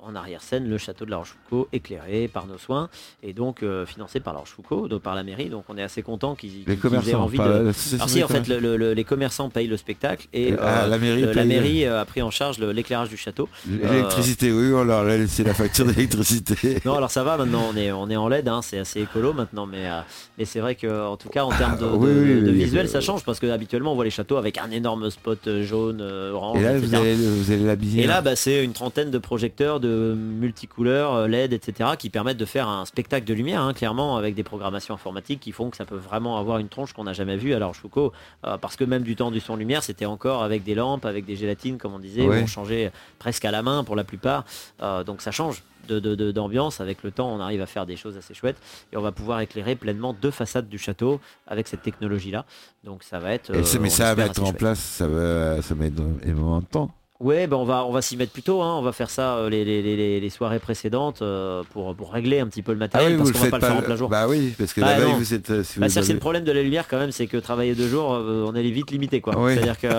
en arrière-scène le château de La Rochefoucauld éclairé par nos soins et donc euh, financé par La Rochefoucauld, donc par la mairie. Donc on est assez content qu'ils aient envie pas de. Alors si en fait commerçants. le- le- les commerçants payent le spectacle et Ah, euh, la mairie le- la mairie euh, a pris en charge l'éclairage du château. L'électricité, oui, on leur a laissé la facture d'électricité. Non, alors ça va maintenant, on est, on est en LED, hein, c'est assez écolo maintenant, mais, euh, mais c'est vrai que en tout cas en termes de, Ah, oui, de- oui, de- de oui, visuel, ça change parce que habituellement on voit les châteaux avec un énorme spot euh, jaune, euh, orange, Et là, etc. vous allez, vous allez l'habiller. Et là, bah, c'est une trentaine de projecteurs de multicouleurs, euh, LED, etc., qui permettent de faire un spectacle de lumière, hein, clairement, avec des programmations informatiques qui font que ça peut vraiment avoir une tronche qu'on n'a jamais vue. Alors, Choucault, euh, parce que même du temps du son lumière, c'était encore avec des lampes, avec des gélatines, comme on disait, Ouais. où on changeait presque à la main pour la plupart. Euh, donc, ça change de- de- de- d'ambiance. avec le temps, on arrive à faire des choses assez chouettes et on va pouvoir éclairer pleinement deux façades du château avec cette technologie-là. Donc, ça va être. Et euh, mais on ça mettre assez en chouette. place, ça va, ça met énormément de temps. Ouais, ben on va on va s'y mettre plus tôt. Hein. On va faire ça euh, les, les, les, les soirées précédentes euh, pour, pour régler un petit peu le matériel parce qu'on va pas le faire en plein jour. Bah oui, parce que Bah la veille, vous êtes. euh, si Bah, c'est le problème de la lumière quand même, c'est que travailler deux jours, euh, on est vite limité quoi. Oui. C'est-à-dire que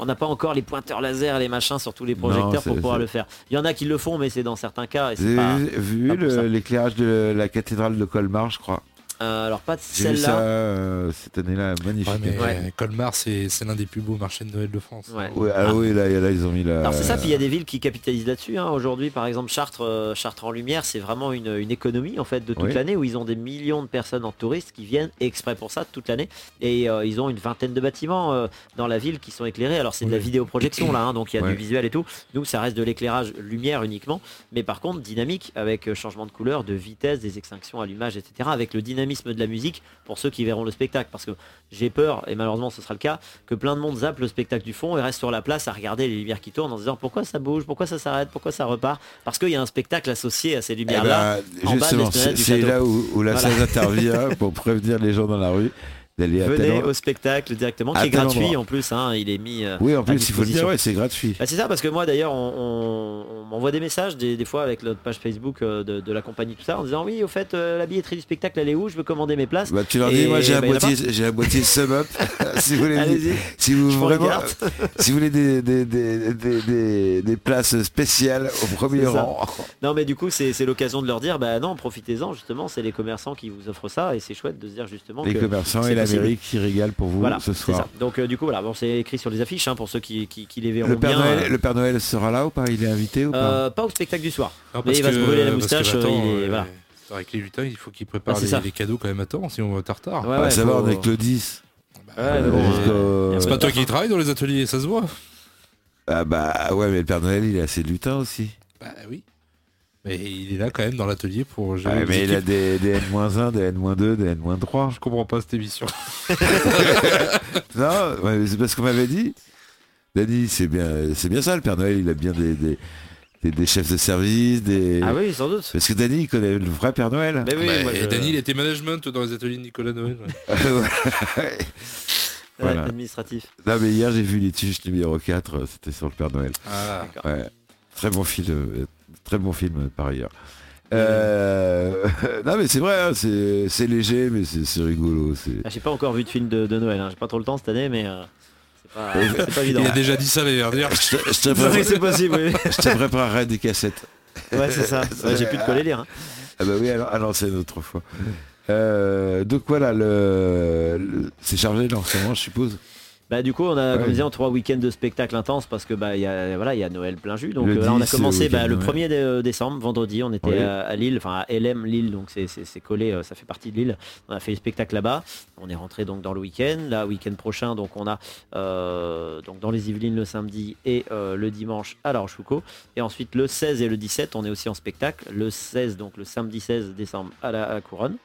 on n'a pas encore les pointeurs laser, les machins sur tous les projecteurs Non, pour pouvoir le faire. Il y en a qui le font, mais c'est dans certains cas. Et Vous avez pas... vu pas l'éclairage de la cathédrale de Colmar, je crois? Euh, alors pas de celle-là. euh, cette année-là, magnifique. Ouais, mais Ouais. Colmar, c'est c'est l'un des plus beaux marchés de Noël de France. Ouais. Ouais, ah oui, là, là, ils ont mis la. Alors c'est ça, puis il y a des villes qui capitalisent là-dessus. hein. Aujourd'hui, par exemple, Chartres, euh, Chartres en lumière, c'est vraiment une, une économie en fait de toute Oui. l'année où ils ont des millions de personnes en touristes qui viennent exprès pour ça toute l'année. Et euh, ils ont une vingtaine de bâtiments euh, dans la ville qui sont éclairés. Alors c'est de la vidéoprojection là, hein, donc il y a Ouais. du visuel et tout. Nous, ça reste de l'éclairage lumière uniquement, mais par contre dynamique avec changement de couleur, de vitesse, des extinctions, allumage, etc. Avec le dynamisme de la musique pour ceux qui verront le spectacle. Parce que j'ai peur, et malheureusement ce sera le cas, que plein de monde zappe le spectacle du fond et reste sur la place à regarder les lumières qui tournent en se disant pourquoi ça bouge, pourquoi ça s'arrête, pourquoi ça repart? Parce qu'il y a un spectacle associé à ces Eh lumières-là. ben, en bas de justement, c'est là où, où la Voilà. salle intervient pour prévenir les gens dans la rue Venez au spectacle directement, qui est gratuit endroit. en plus, hein, il est mis. euh, Oui, en plus, il faut le dire, ouais, c'est gratuit. Bah, c'est ça, parce que moi d'ailleurs, on, on- on m'envoie des messages des, des fois avec notre page Facebook euh, de, de la compagnie, tout ça, en disant oui, au fait, euh, la billetterie du spectacle, elle est où? Je veux commander mes places. Bah, tu leur dis, moi j'ai un bah, il y en a boîtier, j'ai un boîtier Sum Up. si vous voulez, si vous je prends les vraiment, cartes. si vous voulez des, des, des, des, des- des places spéciales au premier rang. Non, mais du coup, c'est l'occasion de leur dire, bah non, profitez-en, justement, c'est les commerçants qui vous offrent ça, et c'est chouette de se dire justement Les que. commerçants et la qui régalent pour vous Voilà, ce soir. ça. Donc euh, du coup voilà, bon c'est écrit sur les affiches hein, pour ceux qui, qui, qui les verront Le Père, bien. Noël, euh, le Père Noël sera là ou pas? Il est invité ou pas? Euh, pas au spectacle du soir. Non, Mais il va se brûler la moustache, attends, il est- euh, voilà. Avec les lutins, il faut qu'ils préparent Ah, les, cadeaux quand même à temps, sinon on va. Ouais, ouais, Ça va, faut- on est que le 10. Ouais, mais bon, Euh, euh, jusqu'au- y a C'est pas toi qui travailles dans les ateliers, ça se voit? Ah bah ouais, mais le Père Noël, il a assez de lutins aussi. Bah oui. Mais il est là quand même dans l'atelier pour gérer mais il a des, des N-1, des N-2, des N-3. Je comprends pas cette émission. Non, c'est parce qu'on m'avait dit. Dani, c'est bien, c'est bien ça, le Père Noël, il a bien des, des, des- des chefs de service, des. Ah oui, sans doute. Parce que Dani, il connaît le vrai Père Noël. Mais oui, Bah, moi, et je- Dany, il était management dans les ateliers de Nicolas Noël. ouais. Voilà. administratif. non, mais hier, j'ai vu les tuches numéro 4, euh, c'était sur le Père Noël. Ah. Ouais. Très bon film, euh, très bon film par ailleurs. Euh, non mais c'est vrai, hein, c'est léger mais c'est rigolo. c'est- Ah, j'ai pas encore vu de film de, de Noël, hein. j'ai pas trop le temps cette année, mais euh, c'est pas, évident. Il a déjà dit ça l'année dernière. Je te, je te Oui, prépare- c'est possible, oui. je te préparerai des cassettes. Ouais, c'est ça. Ouais, j'ai plus de quoi les lire. hein. Ah bah oui, alors, à l'ancienne autrefois. Euh, donc voilà, le, le- c'est chargé là en ce moment, je suppose. Bah du coup on a Ouais. comme disait en trois week-ends de spectacle intense parce que bah il y a voilà il y a Noël plein jus. Donc Le euh, là on a 10, commencé le bah, le de 1er dé- décembre vendredi on était Oui. à, Lille enfin à LM Lille donc c'est- collé euh, ça fait partie de Lille. On a fait le spectacle là-bas. On est rentré donc dans le week-end. Là week-end prochain donc on a euh, donc dans les Yvelines le samedi et euh, le dimanche à La Rochefoucauld et ensuite le 16 et le 17 on est aussi en spectacle. Le 16 donc le samedi 16 décembre à la, à la Couronne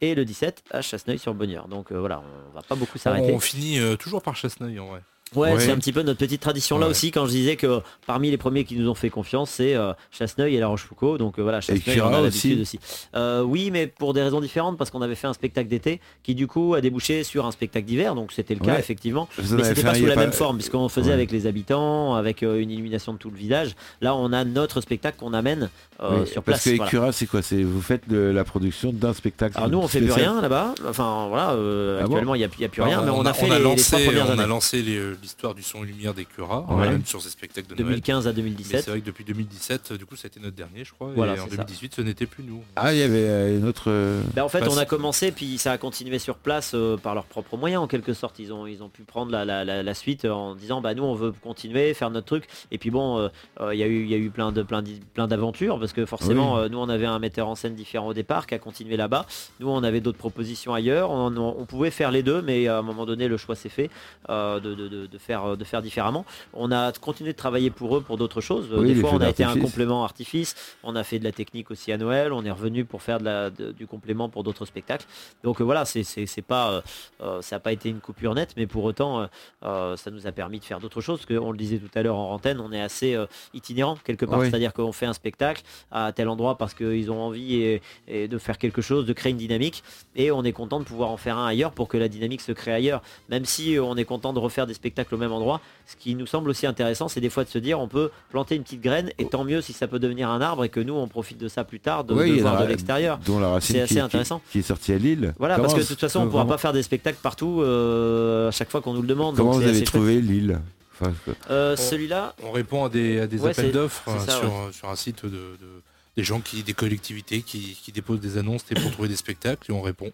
et le 17 à Chasseneuil-sur-Bonnieure donc euh, voilà on va pas beaucoup s'arrêter On finit euh, toujours par Chasseneuil en vrai. Ouais, Ouais. c'est un petit peu notre petite tradition là Ouais. aussi quand je disais que parmi les premiers qui nous ont fait confiance c'est euh, Chasseneuil et La Rochefoucauld donc euh, voilà Chasseneuil on a aussi. l'habitude aussi. Euh, oui mais pour des raisons différentes parce qu'on avait fait un spectacle d'été qui du coup a débouché sur un spectacle d'hiver donc c'était le cas Ouais. effectivement Vous mais c'était pas sous la pas- même forme puisqu'on faisait Ouais. avec les habitants avec euh, une illumination de tout le visage là on a notre spectacle qu'on amène euh, Oui, sur place parce que voilà. C'est quoi? C'est vous faites de la production d'un spectacle. alors nous on fait plus rien là-bas enfin voilà euh, Ah actuellement il n'y a, il y a plus rien mais on, a, fait on a les, les lancé, trois premières on a années lancé les, l'histoire du son et lumière des Curas, Ouais. même sur ces spectacles de Noël. 2015 à Mais 2017. c'est vrai que depuis 2017, du coup, ça a été notre dernier, je crois. Voilà, et en c'est ça. 2018, ce n'était plus nous. Ah, il y avait euh, une autre. euh, Ben, en fait, on a commencé, puis ça a continué sur place euh, par leurs propres moyens, en quelque sorte. Ils ont, ils ont pu prendre la, la- la- la suite en disant, bah nous, on veut continuer, faire notre truc. Et puis bon, euh, euh, il y a eu, il y a eu plein de, plein, plein d'aventures, parce que forcément, Oui. euh, nous, on avait un metteur en scène différent au départ, qui a continué là-bas. Nous, on avait d'autres propositions ailleurs. On, on- on pouvait faire les deux, mais à un moment donné, le choix s'est fait euh, de, de- de- de faire, de faire différemment. On a continué de travailler pour eux pour d'autres choses. Oui, Des fois, on a été un complément artifice. On a fait de la technique aussi à Noël. On est revenu pour faire de la, de- du complément pour d'autres spectacles. Donc euh, voilà, c'est pas, euh, euh, ça n'a pas été une coupure nette, mais pour autant, euh, euh, ça nous a permis de faire d'autres choses. Parce qu'on le disait tout à l'heure en antenne, on est assez euh, itinérant quelque part. Oui. C'est-à-dire qu'on fait un spectacle à tel endroit parce qu'ils ont envie et, et de faire quelque chose, de créer une dynamique. Et on est content de pouvoir en faire un ailleurs pour que la dynamique se crée ailleurs. Même si on est content de refaire des spectacles au même endroit, ce qui nous semble aussi intéressant, c'est des fois de se dire on peut planter une petite graine et tant mieux si ça peut devenir un arbre et que nous on profite de ça plus tard, de, Ouais, de voir a- de l'extérieur. dont la racine C'est qui, assez qui- intéressant. qui est sortie à Lille. Voilà, Comment- parce que de toute façon on ne pourra pas faire des spectacles partout euh, à chaque fois qu'on nous le demande. Comment donc vous c'est avez trouvé Lille Enfin, Euh. Celui-là, On répond à des, à des Ouais, appels d'offres ça, sur, un site de, de- des gens qui, des collectivités qui, qui déposent des annonces et pour trouver des spectacles et on répond.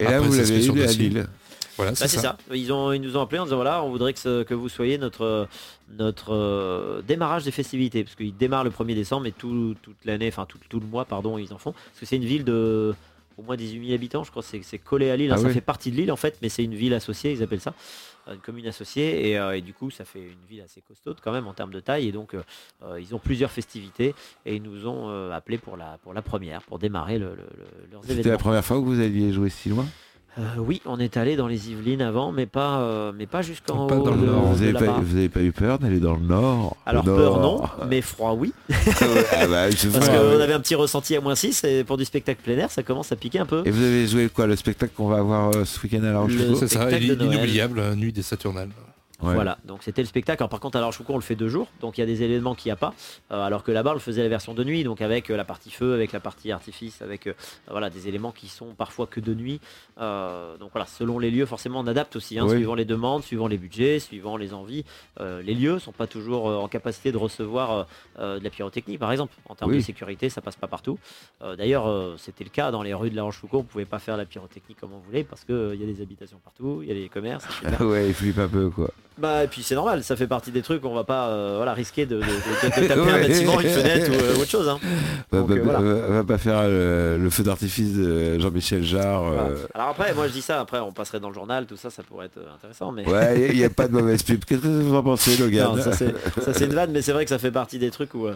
Et là, Après, vous l'avez sur eu à. Lille. Voilà, Bah, c'est ça. ça. Ils, ont, ils nous ont appelé en disant voilà, on voudrait que, ce- que vous soyez notre, notre euh, démarrage des festivités. Parce qu'ils démarrent le 1er décembre et tout, toute l'année, enfin tout, tout le mois, pardon, ils en font. Parce que c'est une ville de au moins 18 000 habitants, je crois, c'est c'est collé à Lille. Ah ça oui. fait partie de Lille en fait, mais c'est une ville associée, ils appellent ça. Une commune associée et, euh, et du coup ça fait une ville assez costaude quand même en termes de taille et donc euh, euh, ils ont plusieurs festivités et ils nous ont euh, appelé pour la, pour la première pour démarrer le, le- le- leurs C'était la événements. première fois que vous alliez jouer si loin? Euh, oui, on est allé dans les Yvelines avant, mais pas, euh, mais pas jusqu'en Pas haut dans le de- nord. vous de avez, pas, eu peur d'aller dans le nord Alors Le peur non, mais froid oui. Ah bah, Parce qu'on avait un petit ressenti à moins 6 et pour du spectacle plein air, ça commence à piquer un peu. Et vous avez joué quoi Le spectacle qu'on va avoir euh, ce week-end à La Rochefoucauld C'est ça, inoubliable, euh, Nuit des Saturnales. Ouais. Voilà, donc c'était le spectacle. Alors par contre, à La Rochefoucauld, on le fait deux jours, donc il y a des éléments qu'il n'y a pas. Euh, alors que là-bas, on le faisait la version de nuit, donc avec euh, la partie feu, avec la partie artifice, avec euh, voilà des éléments qui sont parfois que de nuit. Donc voilà, selon les lieux, forcément, on adapte aussi, hein, suivant les demandes, suivant les budgets, suivant les envies. Les lieux sont pas toujours en capacité de recevoir de la pyrotechnie, par exemple. En termes Oui. de sécurité, ça passe pas partout. D'ailleurs, c'était le cas dans les rues de La Rochefoucauld. On pouvait pas faire la pyrotechnie comme on voulait parce qu'il y a des habitations partout, il y a des commerces. etc. Ouais, il flippe un peu quoi. Bah et puis c'est normal, ça fait partie des trucs, on va pas euh, voilà, risquer de, de- de- de- de taper un bâtiment, une fenêtre ou euh, autre chose. hein. Donc, va- euh, voilà. va- va pas faire le feu d'artifice de Jean-Michel Jarre. Voilà. Alors après, moi je dis ça, après on passerait dans le journal, tout ça, ça pourrait être intéressant. Mais Ouais, il n'y a pas de mauvaise pub. Qu'est-ce que vous en pensez, Logan Non, ça c'est une vanne, mais c'est vrai que ça fait partie des trucs où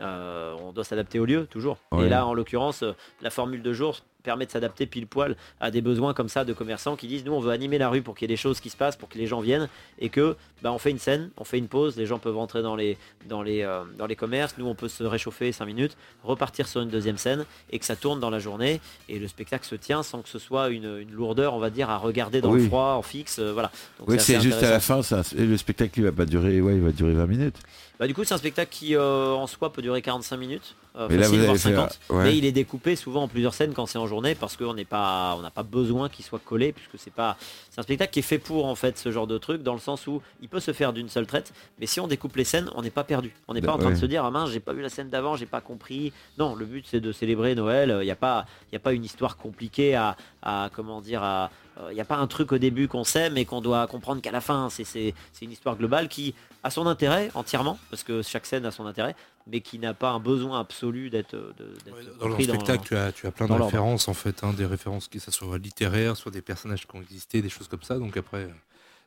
on doit s'adapter au lieu, toujours. Ouais. Et là, en l'occurrence, la formule de jour permet de s'adapter pile poil à des besoins comme ça de commerçants qui disent nous on veut animer la rue pour qu'il y ait des choses qui se passent pour que les gens viennent et que bah, on fait une scène on fait une pause les gens peuvent rentrer dans les dans les euh, dans les commerces nous on peut se réchauffer 5 minutes repartir sur une deuxième scène et que ça tourne dans la journée et le spectacle se tient sans que ce soit une, une lourdeur on va dire à regarder dans le froid en fixe euh, voilà Donc, Oui, c'est juste à la fin. ça- et le spectacle, il va pas durer. Ouais, il va durer 20 minutes. Bah, du coup, c'est un spectacle qui euh, en soi peut durer 45 minutes, euh, Mais là, facile, vous voire avez fait, 50. ouais. Mais il est découpé souvent en plusieurs scènes quand c'est en journée parce qu'on n'est pas, on n'a pas besoin qu'il soit collé puisque c'est pas, c'est un spectacle qui est fait pour en fait ce genre de truc dans le sens où il peut se faire d'une seule traite, mais si on découpe les scènes, on n'est pas perdu. On n'est pas en train de se dire ah mince, j'ai pas vu la scène d'avant, j'ai pas compris. Non, le but c'est de célébrer Noël. Il n'y a pas, il a pas une histoire compliquée à, à comment dire à il n'y a pas un truc au début qu'on sait mais qu'on doit comprendre qu'à la fin. C'est une histoire globale qui a son intérêt entièrement, parce que chaque scène a son intérêt, mais qui n'a pas un besoin absolu d'être Ouais, Dans compris spectacle, tu as, tu as plein de références en fait, hein, des références qui ça soit littéraires, soit des personnages qui ont existé, des choses comme ça. Donc après, euh,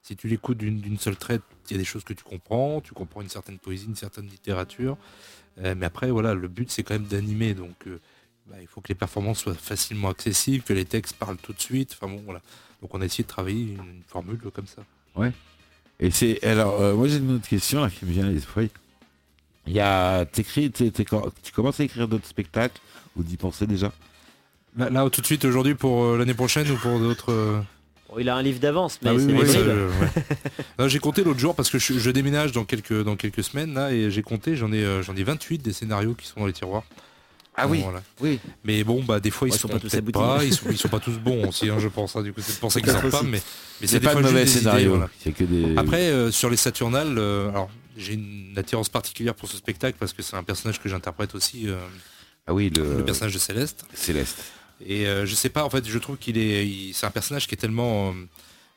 si tu l'écoutes d'une seule traite, il y a des choses que tu comprends, tu comprends une certaine poésie, une certaine littérature. Euh, mais après, voilà, le but c'est quand même d'animer. Donc euh, bah, il faut que les performances soient facilement accessibles, que les textes parlent tout de suite. Enfin bon, voilà. Donc on a essayé de travailler une, une formule comme ça. Et c'est alors euh, moi j'ai une autre question là qui me vient à l'esprit. Il y a t'écris, t'es- t'es- tu commences à écrire d'autres spectacles ou d'y penser déjà? Là, là, tout de suite aujourd'hui pour euh, l'année prochaine ou pour d'autres. euh, Bon, il a un livre d'avance, mais Ah oui, c'est oui, des ça, bribes. je- ouais. Non, j'ai compté l'autre jour parce que je, je déménage dans quelques, dans quelques semaines là et j'ai compté, j'en ai, euh, j'en ai 28 des scénarios qui sont dans les tiroirs. Ah oui, Voilà. oui. Mais bon, bah des fois ils Ouais, sont pas tous pas, ils sont, ils sont pas tous bons aussi, hein, je pense. hein, du coup, c'est pour ça qu'ils sortent pas, mais, mais C'est des pas de mauvais scénario. voilà. Des. Après, euh, sur les Saturnales, euh, alors j'ai une attirance particulière pour ce spectacle parce que c'est un personnage que j'interprète aussi, euh, ah oui, le, le personnage de Céleste. Céleste. Et euh, je sais pas, en fait, je trouve qu'il est, c'est un personnage qui est tellement euh,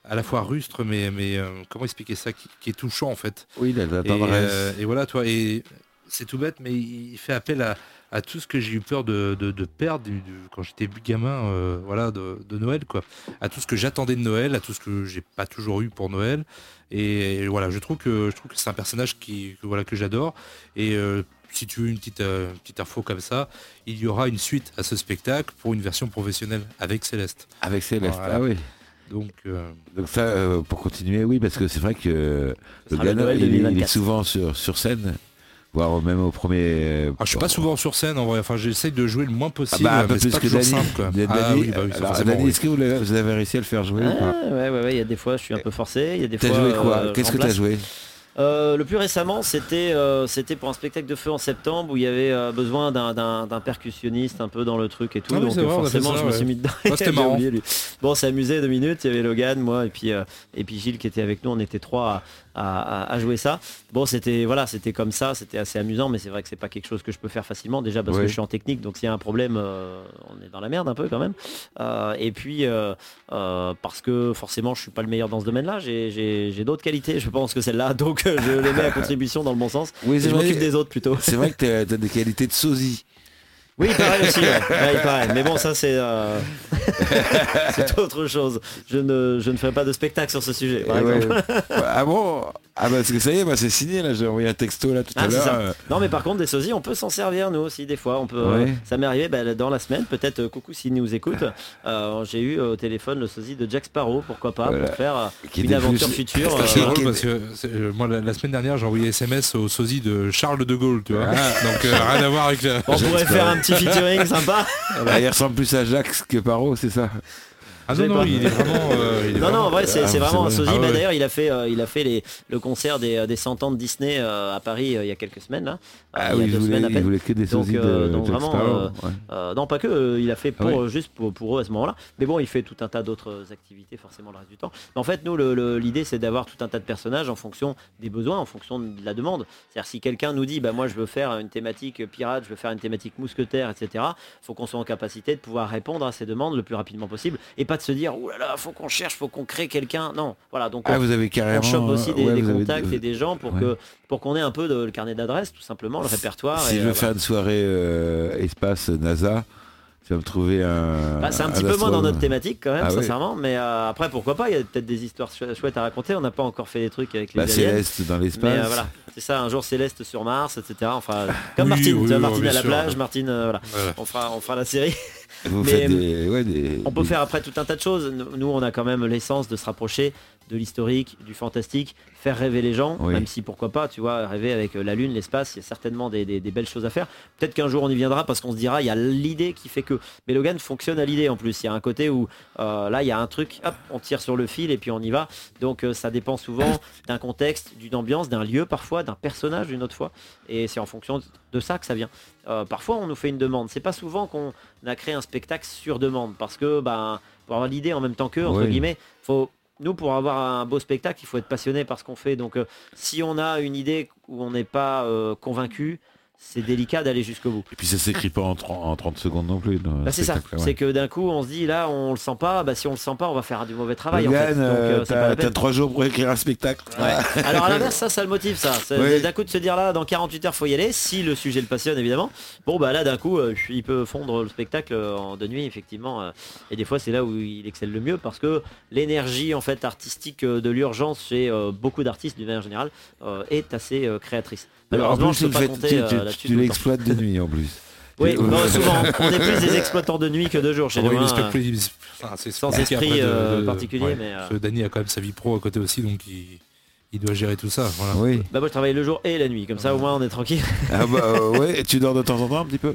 à la fois rustre, mais, mais comment expliquer ça, qui, qui est touchant en fait. Oui, la, la Et, et voilà, toi, et c'est tout bête, mais il fait appel à, à tout ce que j'ai eu peur de, de- de perdre du- du- quand j'étais gamin, euh, voilà, de, de Noël, quoi. À tout ce que j'attendais de Noël, à tout ce que j'ai pas toujours eu pour Noël. Et, voilà, je trouve que je trouve que c'est un personnage qui, que, voilà, que j'adore. Et euh, si tu veux une petite, euh, petite info comme ça, il y aura une suite à ce spectacle pour une version professionnelle avec Céleste. Avec Céleste. Voilà. Ah oui. Donc, euh, Donc ça, euh, pour continuer, oui, parce que c'est vrai que le Noël il, est- il est 2024. souvent sur, sur scène, voire même au premier. euh, ah, je suis pas souvent sur scène en vrai. Enfin, j'essaye de jouer le moins Ah possible. bah, un peu mais c'est plus pas que simple, Ah oui, bah oui, oui. est-ce que vous, avez réussi à le faire jouer ou Ah, pas ouais, ouais, ouais, il y a des fois, je suis un peu forcé. Il y a des fois. joué quoi euh, Qu'est-ce que t'as joué Euh, le plus récemment, c'était euh, c'était pour un spectacle de feu en septembre où il y avait euh, besoin d'un- percussionniste un peu dans le truc et tout. Ah donc c'est vrai, forcément, ça, je me suis mis dedans. Ah, c'était marrant. oublié, lui. Bon, on s'est amusé deux minutes. Il y avait Logan, moi et puis euh, et puis Gilles qui était avec nous. On était trois à, à- à- à jouer ça. Bon, c'était voilà, c'était comme ça. C'était assez amusant, mais c'est vrai que c'est pas quelque chose que je peux faire facilement. Déjà parce que je suis en technique, donc s'il y a un problème, euh, on est dans la merde un peu quand même. Euh, et puis euh, parce que forcément, je suis pas le meilleur dans ce domaine-là. J'ai- d'autres qualités. Je pense que celle-là, donc je les mets à contribution dans le bon sens. Oui, Et je m'occupe des autres plutôt. C'est vrai que t'as t'as des qualités de sosie. Oui, il paraît aussi. ouais. Ouais, il paraît. Mais bon, ça c'est euh, c'est autre chose. Je ne, je ne ferai pas de spectacle sur ce sujet. par ouais. exemple. ah bon? Ah bah parce que ça y est, bah, c'est signé là. J'ai envoyé un texto là tout Ah, à l'heure. euh, Non, mais par contre, des sosies, on peut s'en servir nous aussi des fois. On peut. euh, ça m'est arrivé bah, dans la semaine. Peut-être coucou s'il nous écoute. euh, J'ai eu au téléphone le sosie de Jack Sparrow. Pourquoi pas Voilà. pour faire Qui une aventure plus- future. C'est euh, drôle parce que moi la, la semaine dernière j'ai envoyé SMS au sosie de Charles de Gaulle, tu vois. Ah. Donc rien à voir avec la... on pourrait faire un petit featuring sympa. bah, il ressemble plus à Jacques que Paro, c'est ça Ah non non, pas. il est vraiment. euh, il est Non, en vrai, c'est Ah, c'est c'est vraiment un sosie. Ah Bah, ouais. D'ailleurs, il a fait, euh, il a fait les, le concert des, des 100 ans de Disney euh, à Paris euh, il y a quelques semaines. Là. Euh, Ah il y a deux semaines à il peine. voulait que des Donc, sosies euh, de donc Jack vraiment, Sparrow. euh, ouais. Euh, non, pas que, euh, il a fait pour, Ah oui. euh, juste pour, pour eux à ce moment-là. Mais bon, il fait tout un tas d'autres activités forcément le reste du temps. Mais en fait, nous, l'idée, c'est d'avoir tout un tas de personnages en fonction des besoins, en fonction de la demande. C'est-à-dire, si quelqu'un nous dit, bah, moi, je veux faire une thématique pirate, je veux faire une thématique mousquetaire, etc., faut qu'on soit en capacité de pouvoir répondre à ces demandes le plus rapidement possible et pas de se dire, ouh là là, faut qu'on cherche, faut qu'on crée quelqu'un. Non, voilà. Donc, Ah, on- vous avez carrément. on chope aussi des, ouais, des vous avez- contacts et des gens pour ouais. que pour qu'on ait un peu de, le carnet d'adresses, tout simplement, le répertoire. Si et, je veux euh, faire une soirée euh, espace NASA, tu vas me trouver un. Bah, c'est un petit peu moins dans notre thématique quand même, Ah oui. sincèrement. Mais euh, après, pourquoi pas Il y a peut-être des histoires chou- chouettes à raconter. On n'a pas encore fait des trucs avec les Bah, aliens. Céleste dans l'espace. euh, voilà, c'est ça, un jour céleste sur Mars, etc. Enfin, comme Oui, Martine, oui, tu vois, oui, Martine à la sûr. plage, Martine, euh, voilà. Voilà. On fera, on fera la série. Vous Mais, faites des. Ouais, des On peut faire après tout un tas de choses. Nous, on a quand même l'essence de se rapprocher de l'historique, du fantastique, faire rêver les gens, Oui. même si pourquoi pas, tu vois, rêver avec euh, la Lune, l'espace, il y a certainement des, des- des belles choses à faire. Peut-être qu'un jour on y viendra parce qu'on se dira, il y a l'idée qui fait que. Mais Logan fonctionne à l'idée en plus. Il y a un côté où euh, là, il y a un truc, hop, on tire sur le fil et puis on y va. Donc euh, ça dépend souvent d'un contexte, d'une ambiance, d'un lieu parfois, d'un personnage une autre fois. Et c'est en fonction de ça que ça vient. Euh, parfois, on nous fait une demande. C'est pas souvent qu'on a créé un spectacle sur demande parce que, ben, pour avoir l'idée en même temps qu'eux, entre Oui. guillemets, faut. Nous, pour avoir un beau spectacle, il faut être passionné par ce qu'on fait. Donc, euh, si on a une idée où on n'est pas euh, convaincu, c'est délicat d'aller jusqu'au bout. Et puis ça s'écrit pas en 30, en 30 secondes non plus. Bah, c'est ça. ouais. C'est que d'un coup, on se dit là, on le sent pas. Bah, si on le sent pas, on va faire du mauvais travail. en fait. Euh, euh, t'as trois jours pour écrire un spectacle. Ouais. Alors à l'inverse, ça, ça le motive, ça. Oui. D'un coup de se dire là, dans 48 heures, faut y aller, si le sujet le passionne, évidemment. Bon, bah là, d'un coup, euh, il peut fondre le spectacle en de nuit, effectivement. euh, Et des fois, c'est là où il excelle le mieux parce que l'énergie, en fait, artistique de l'urgence chez euh, beaucoup d'artistes, d'une manière générale, euh, est assez euh, créatrice. Alors, en plus, je tu, pas compter tu, euh, tu- tu l'exploites de nuit en plus. Oui, souvent, on est plus des exploitants de nuit que de jour chez nous. le hein. enfin, c'est Sans esprit, euh, de- particulier, mais, euh, parce que Dany a quand même sa vie pro à côté aussi, donc il, il doit gérer tout ça. Voilà. Oui. Bah moi je travaille le jour et la nuit, comme ça au moins on est tranquille. Ah bah euh, ouais, et tu dors de temps en temps un petit peu?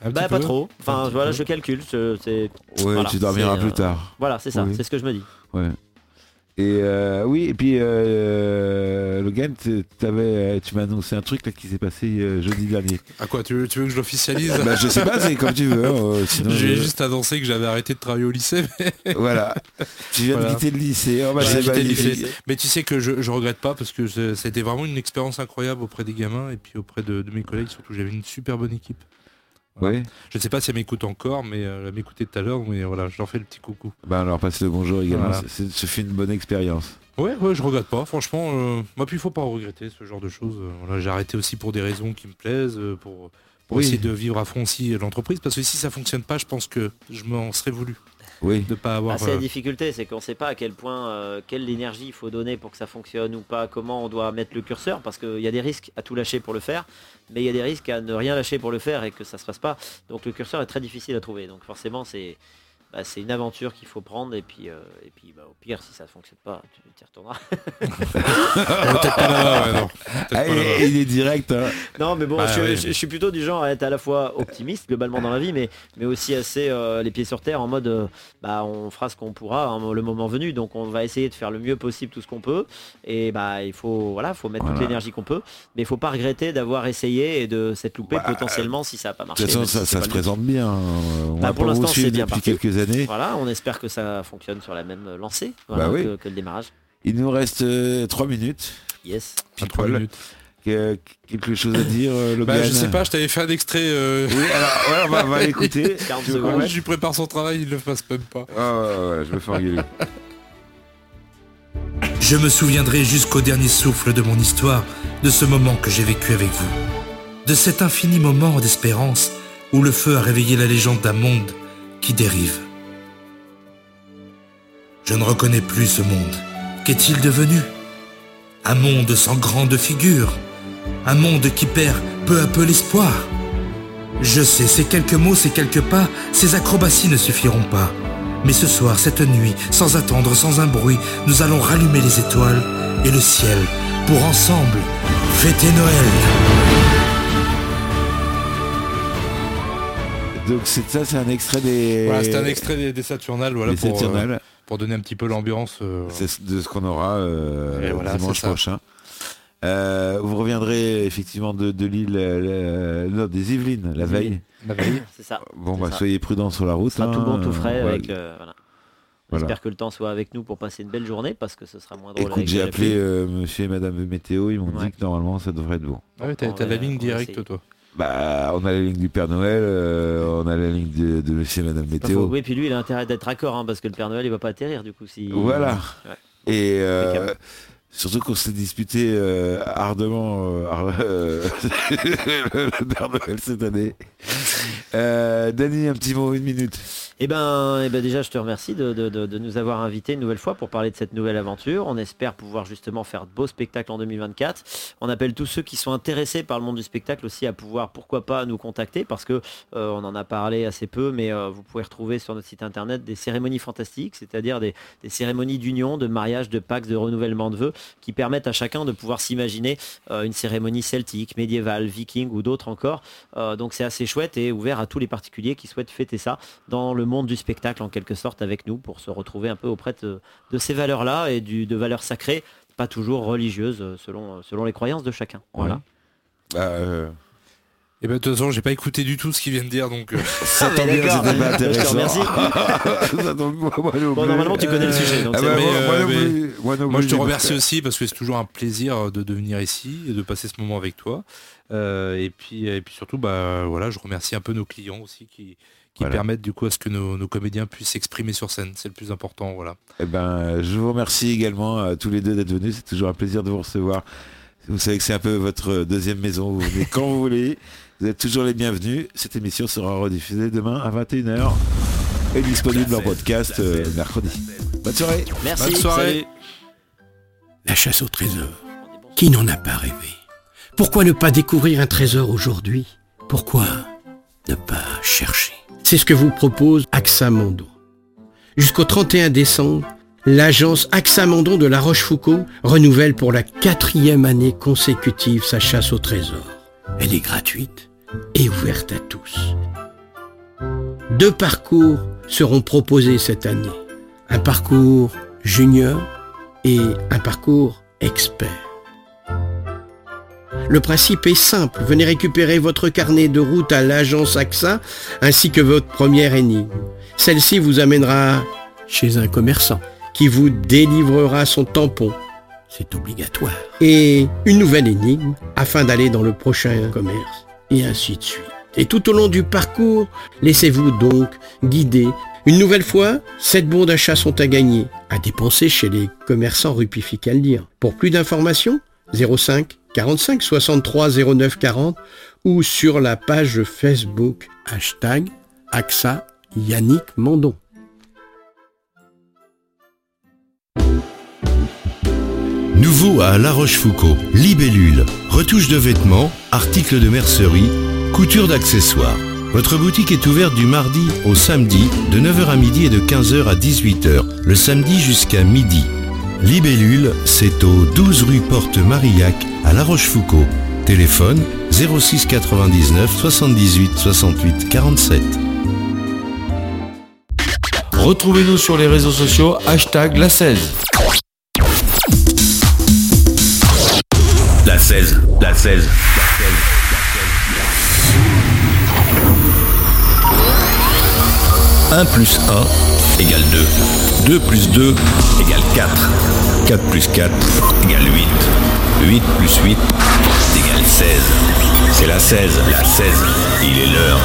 Un Bah petit pas peu. trop. Enfin voilà, peu. je calcule. je- c'est Ouais, Voilà, tu dormiras plus euh, tard. voilà, c'est ça, Oui. c'est ce que je me dis. Ouais. Et euh, oui, et puis euh, Logan, tu m'as annoncé un truc là qui s'est passé euh, jeudi dernier. À quoi tu veux, tu veux que je l'officialise bah, je sais pas, c'est comme tu veux. hein, euh, J'ai je- juste annoncé que j'avais arrêté de travailler au lycée. Mais, Voilà. Tu viens Voilà. de quitter le lycée. Oh, bah, le lycée. Mais tu sais que je, je regrette pas parce que c'était vraiment une expérience incroyable auprès des gamins et puis auprès de, de mes collègues. Surtout, j'avais une super bonne équipe. Oui. Je ne sais pas si elle m'écoute encore, mais euh, elle m'écoutait tout à l'heure. Mais voilà, je leur fais le petit coucou. Bah alors passe le bonjour également. Voilà. Ce fut une bonne expérience. Ouais, ouais, je regrette pas. Franchement, euh, moi, puis il faut pas regretter ce genre de choses. Euh, Voilà, j'ai arrêté aussi pour des raisons qui me plaisent, euh, pour, pour Oui. essayer de vivre à fond aussi l'entreprise. Parce que si ça fonctionne pas, je pense que je m'en serais voulu Oui. de pas avoir. Ah, c'est la euh, difficulté, c'est qu'on ne sait pas à quel point, euh, quelle énergie il faut donner pour que ça fonctionne ou pas, comment on doit mettre le curseur, parce qu'il y a des risques à tout lâcher pour le faire, mais il y a des risques à ne rien lâcher pour le faire et que ça se passe pas. Donc le curseur est très difficile à trouver. Donc forcément, c'est bah, c'est une aventure qu'il faut prendre et puis, euh, et puis bah, au pire, si ça ne fonctionne pas, tu t'y retourneras. Peut-être Ah, il, est direct. hein. Non, mais bon, Bah, je, oui. je- je suis plutôt du genre à être à la fois optimiste globalement dans la vie, mais, mais aussi assez euh, les pieds sur terre en mode euh, bah, on fera ce qu'on pourra hein, le moment venu. Donc on va essayer de faire le mieux possible tout ce qu'on peut. Et bah il faut voilà, faut mettre toute l'énergie qu'on peut. Mais il faut pas regretter d'avoir essayé et de s'être loupé Bah, potentiellement si ça n'a pas De marché. toute façon, si ça, se présente bien. On Bah, va pour l'instant, c'est bien depuis parti. quelques années. Voilà, on espère que ça fonctionne sur la même lancée voilà, Bah oui. que, que le démarrage. Il nous reste euh, trois minutes. Yes. Minutes. Quelque chose à dire, euh, Bah, Logan je sais pas, je t'avais fait un extrait. euh, Oui, alors, ouais, on va, on va l'écouter. 40 Tu veux qu'on secondes. le je lui prépare son travail, il le fasse même pas. Ah, ouais, ouais, je me fais engueuler. Je me souviendrai jusqu'au dernier souffle de mon histoire de ce moment que j'ai vécu avec vous. De cet infini moment d'espérance où le feu a réveillé la légende d'un monde qui dérive. Je ne reconnais plus ce monde. Qu'est-il devenu? Un monde sans grande figure. Un monde qui perd peu à peu l'espoir. Je sais, ces quelques mots, ces quelques pas, ces acrobaties ne suffiront pas. Mais ce soir, cette nuit, sans attendre, sans un bruit, nous allons rallumer les étoiles et le ciel pour ensemble fêter Noël. Donc c'est ça, c'est un extrait des. Voilà, c'était un extrait des, des Saturnales, voilà, des pour, euh, Saturnales. Pour donner un petit peu l'ambiance. euh, C'est de ce qu'on aura euh, Et voilà, dimanche prochain. Euh, vous reviendrez effectivement de, de l'île, euh, non, des Yvelines, la veille. la veille. C'est ça. Bon, bah, ça. soyez prudents sur la route. Ce sera tout hein. bon, tout frais. Voilà. Avec, euh, voilà. Voilà. J'espère que le temps soit avec nous pour passer une belle journée parce que ce sera moins drôle. Écoute, j'ai appelé euh, monsieur et madame météo, ils m'ont Ouais. dit que normalement ça devrait être bon. Ah ouais, t'as la ligne directe, essayer. toi. Bah, on a la ligne du Père Noël, euh, on a la ligne de, de monsieur et madame Pas météo. Oui, puis lui, il a intérêt d'être raccord hein, parce que le Père Noël, il va pas atterrir du coup. Si... Voilà. Ouais. Et euh, surtout qu'on s'est disputé euh, ardemment ar- le Père Noël cette année. Euh, Dany, un petit mot, une minute. Eh ben, eh ben déjà, je te remercie de, de- de- nous avoir invités une nouvelle fois pour parler de cette nouvelle aventure. On espère pouvoir justement faire de beaux spectacles en 2024. On appelle tous ceux qui sont intéressés par le monde du spectacle aussi à pouvoir, pourquoi pas, nous contacter parce que euh, on en a parlé assez peu, mais euh, vous pouvez retrouver sur notre site internet des cérémonies fantastiques, c'est-à-dire des, des cérémonies d'union, de mariage, de pactes, de renouvellement de vœux, qui permettent à chacun de pouvoir s'imaginer euh, une cérémonie celtique, médiévale, viking ou d'autres encore. Donc c'est assez chouette et ouvert à tous les particuliers qui souhaitent fêter ça dans le monde du spectacle en quelque sorte avec nous pour se retrouver un peu auprès de, ces valeurs-là et du, de valeurs sacrées, pas toujours religieuses selon, selon les croyances de chacun. Voilà. Euh, Et ben de toute façon, j'ai pas écouté du tout ce qu'il vient de dire, donc. euh, ça Ah, tombe mais bien, c'était pas intéressant. remercie. Ça tombe- moi, moi non Bon, plus. normalement, tu connais le sujet, donc Ah bah, Mais, moi euh, mais- je te remercie aussi parce que c'est toujours un plaisir de, de venir ici et de passer ce moment avec toi. Euh, et puis, et puis surtout, bah voilà, je remercie un peu nos clients aussi qui, qui Voilà. permettent du coup à ce que nos, nos comédiens puissent s'exprimer sur scène. C'est le plus important, voilà. Eh ben, je vous remercie également à tous les deux d'être venus. C'est toujours un plaisir de vous recevoir. Vous savez que c'est un peu votre deuxième maison. Vous venez quand vous voulez. Vous êtes toujours les bienvenus. Cette émission sera rediffusée demain à 21h et disponible en podcast euh, mercredi. Bonne soirée. Merci. Bonne soirée. salut. La chasse au trésor. Qui n'en a pas rêvé Pourquoi ne pas découvrir un trésor aujourd'hui? Pourquoi ne pas chercher? C'est ce que vous propose AXA Mondon. Jusqu'au 31 décembre, l'agence AXA Mondon de La Rochefoucauld renouvelle pour la quatrième année consécutive sa chasse au trésor. Elle est gratuite et ouverte à tous. Deux parcours seront proposés cette année. Un parcours junior et un parcours expert. Le principe est simple. Venez récupérer votre carnet de route à l'agence AXA ainsi que votre première énigme. Celle-ci vous amènera chez un commerçant qui vous délivrera son tampon. C'est obligatoire. Et une nouvelle énigme afin d'aller dans le prochain commerce. Et ainsi de suite. Et tout au long du parcours, laissez-vous donc guider. Une nouvelle fois, 7 bons d'achat sont à gagner, à dépenser chez les commerçants rupificaldiens. Pour plus d'informations, 05 45 63 09 40 ou sur la page Facebook hashtag AXA Yannick Mandon. Nouveau à La Rochefoucauld, libellule, retouche de vêtements, articles de mercerie, couture d'accessoires. Votre boutique est ouverte du mardi au samedi de 9h à midi et de 15h à 18h, le samedi jusqu'à midi. Libellule, c'est au 12 rue Porte Marillac à La Rochefoucauld. Téléphone 06 99 78 68 47. Retrouvez-nous sur les réseaux sociaux, hashtag la 16. La 16, la 16, la 16. 1 plus 1 égale 2. 2 plus 2 égale 4. 4 plus 4 égale 8. 8 plus 8 égale 16. C'est la 16, la 16. Il est l'heure.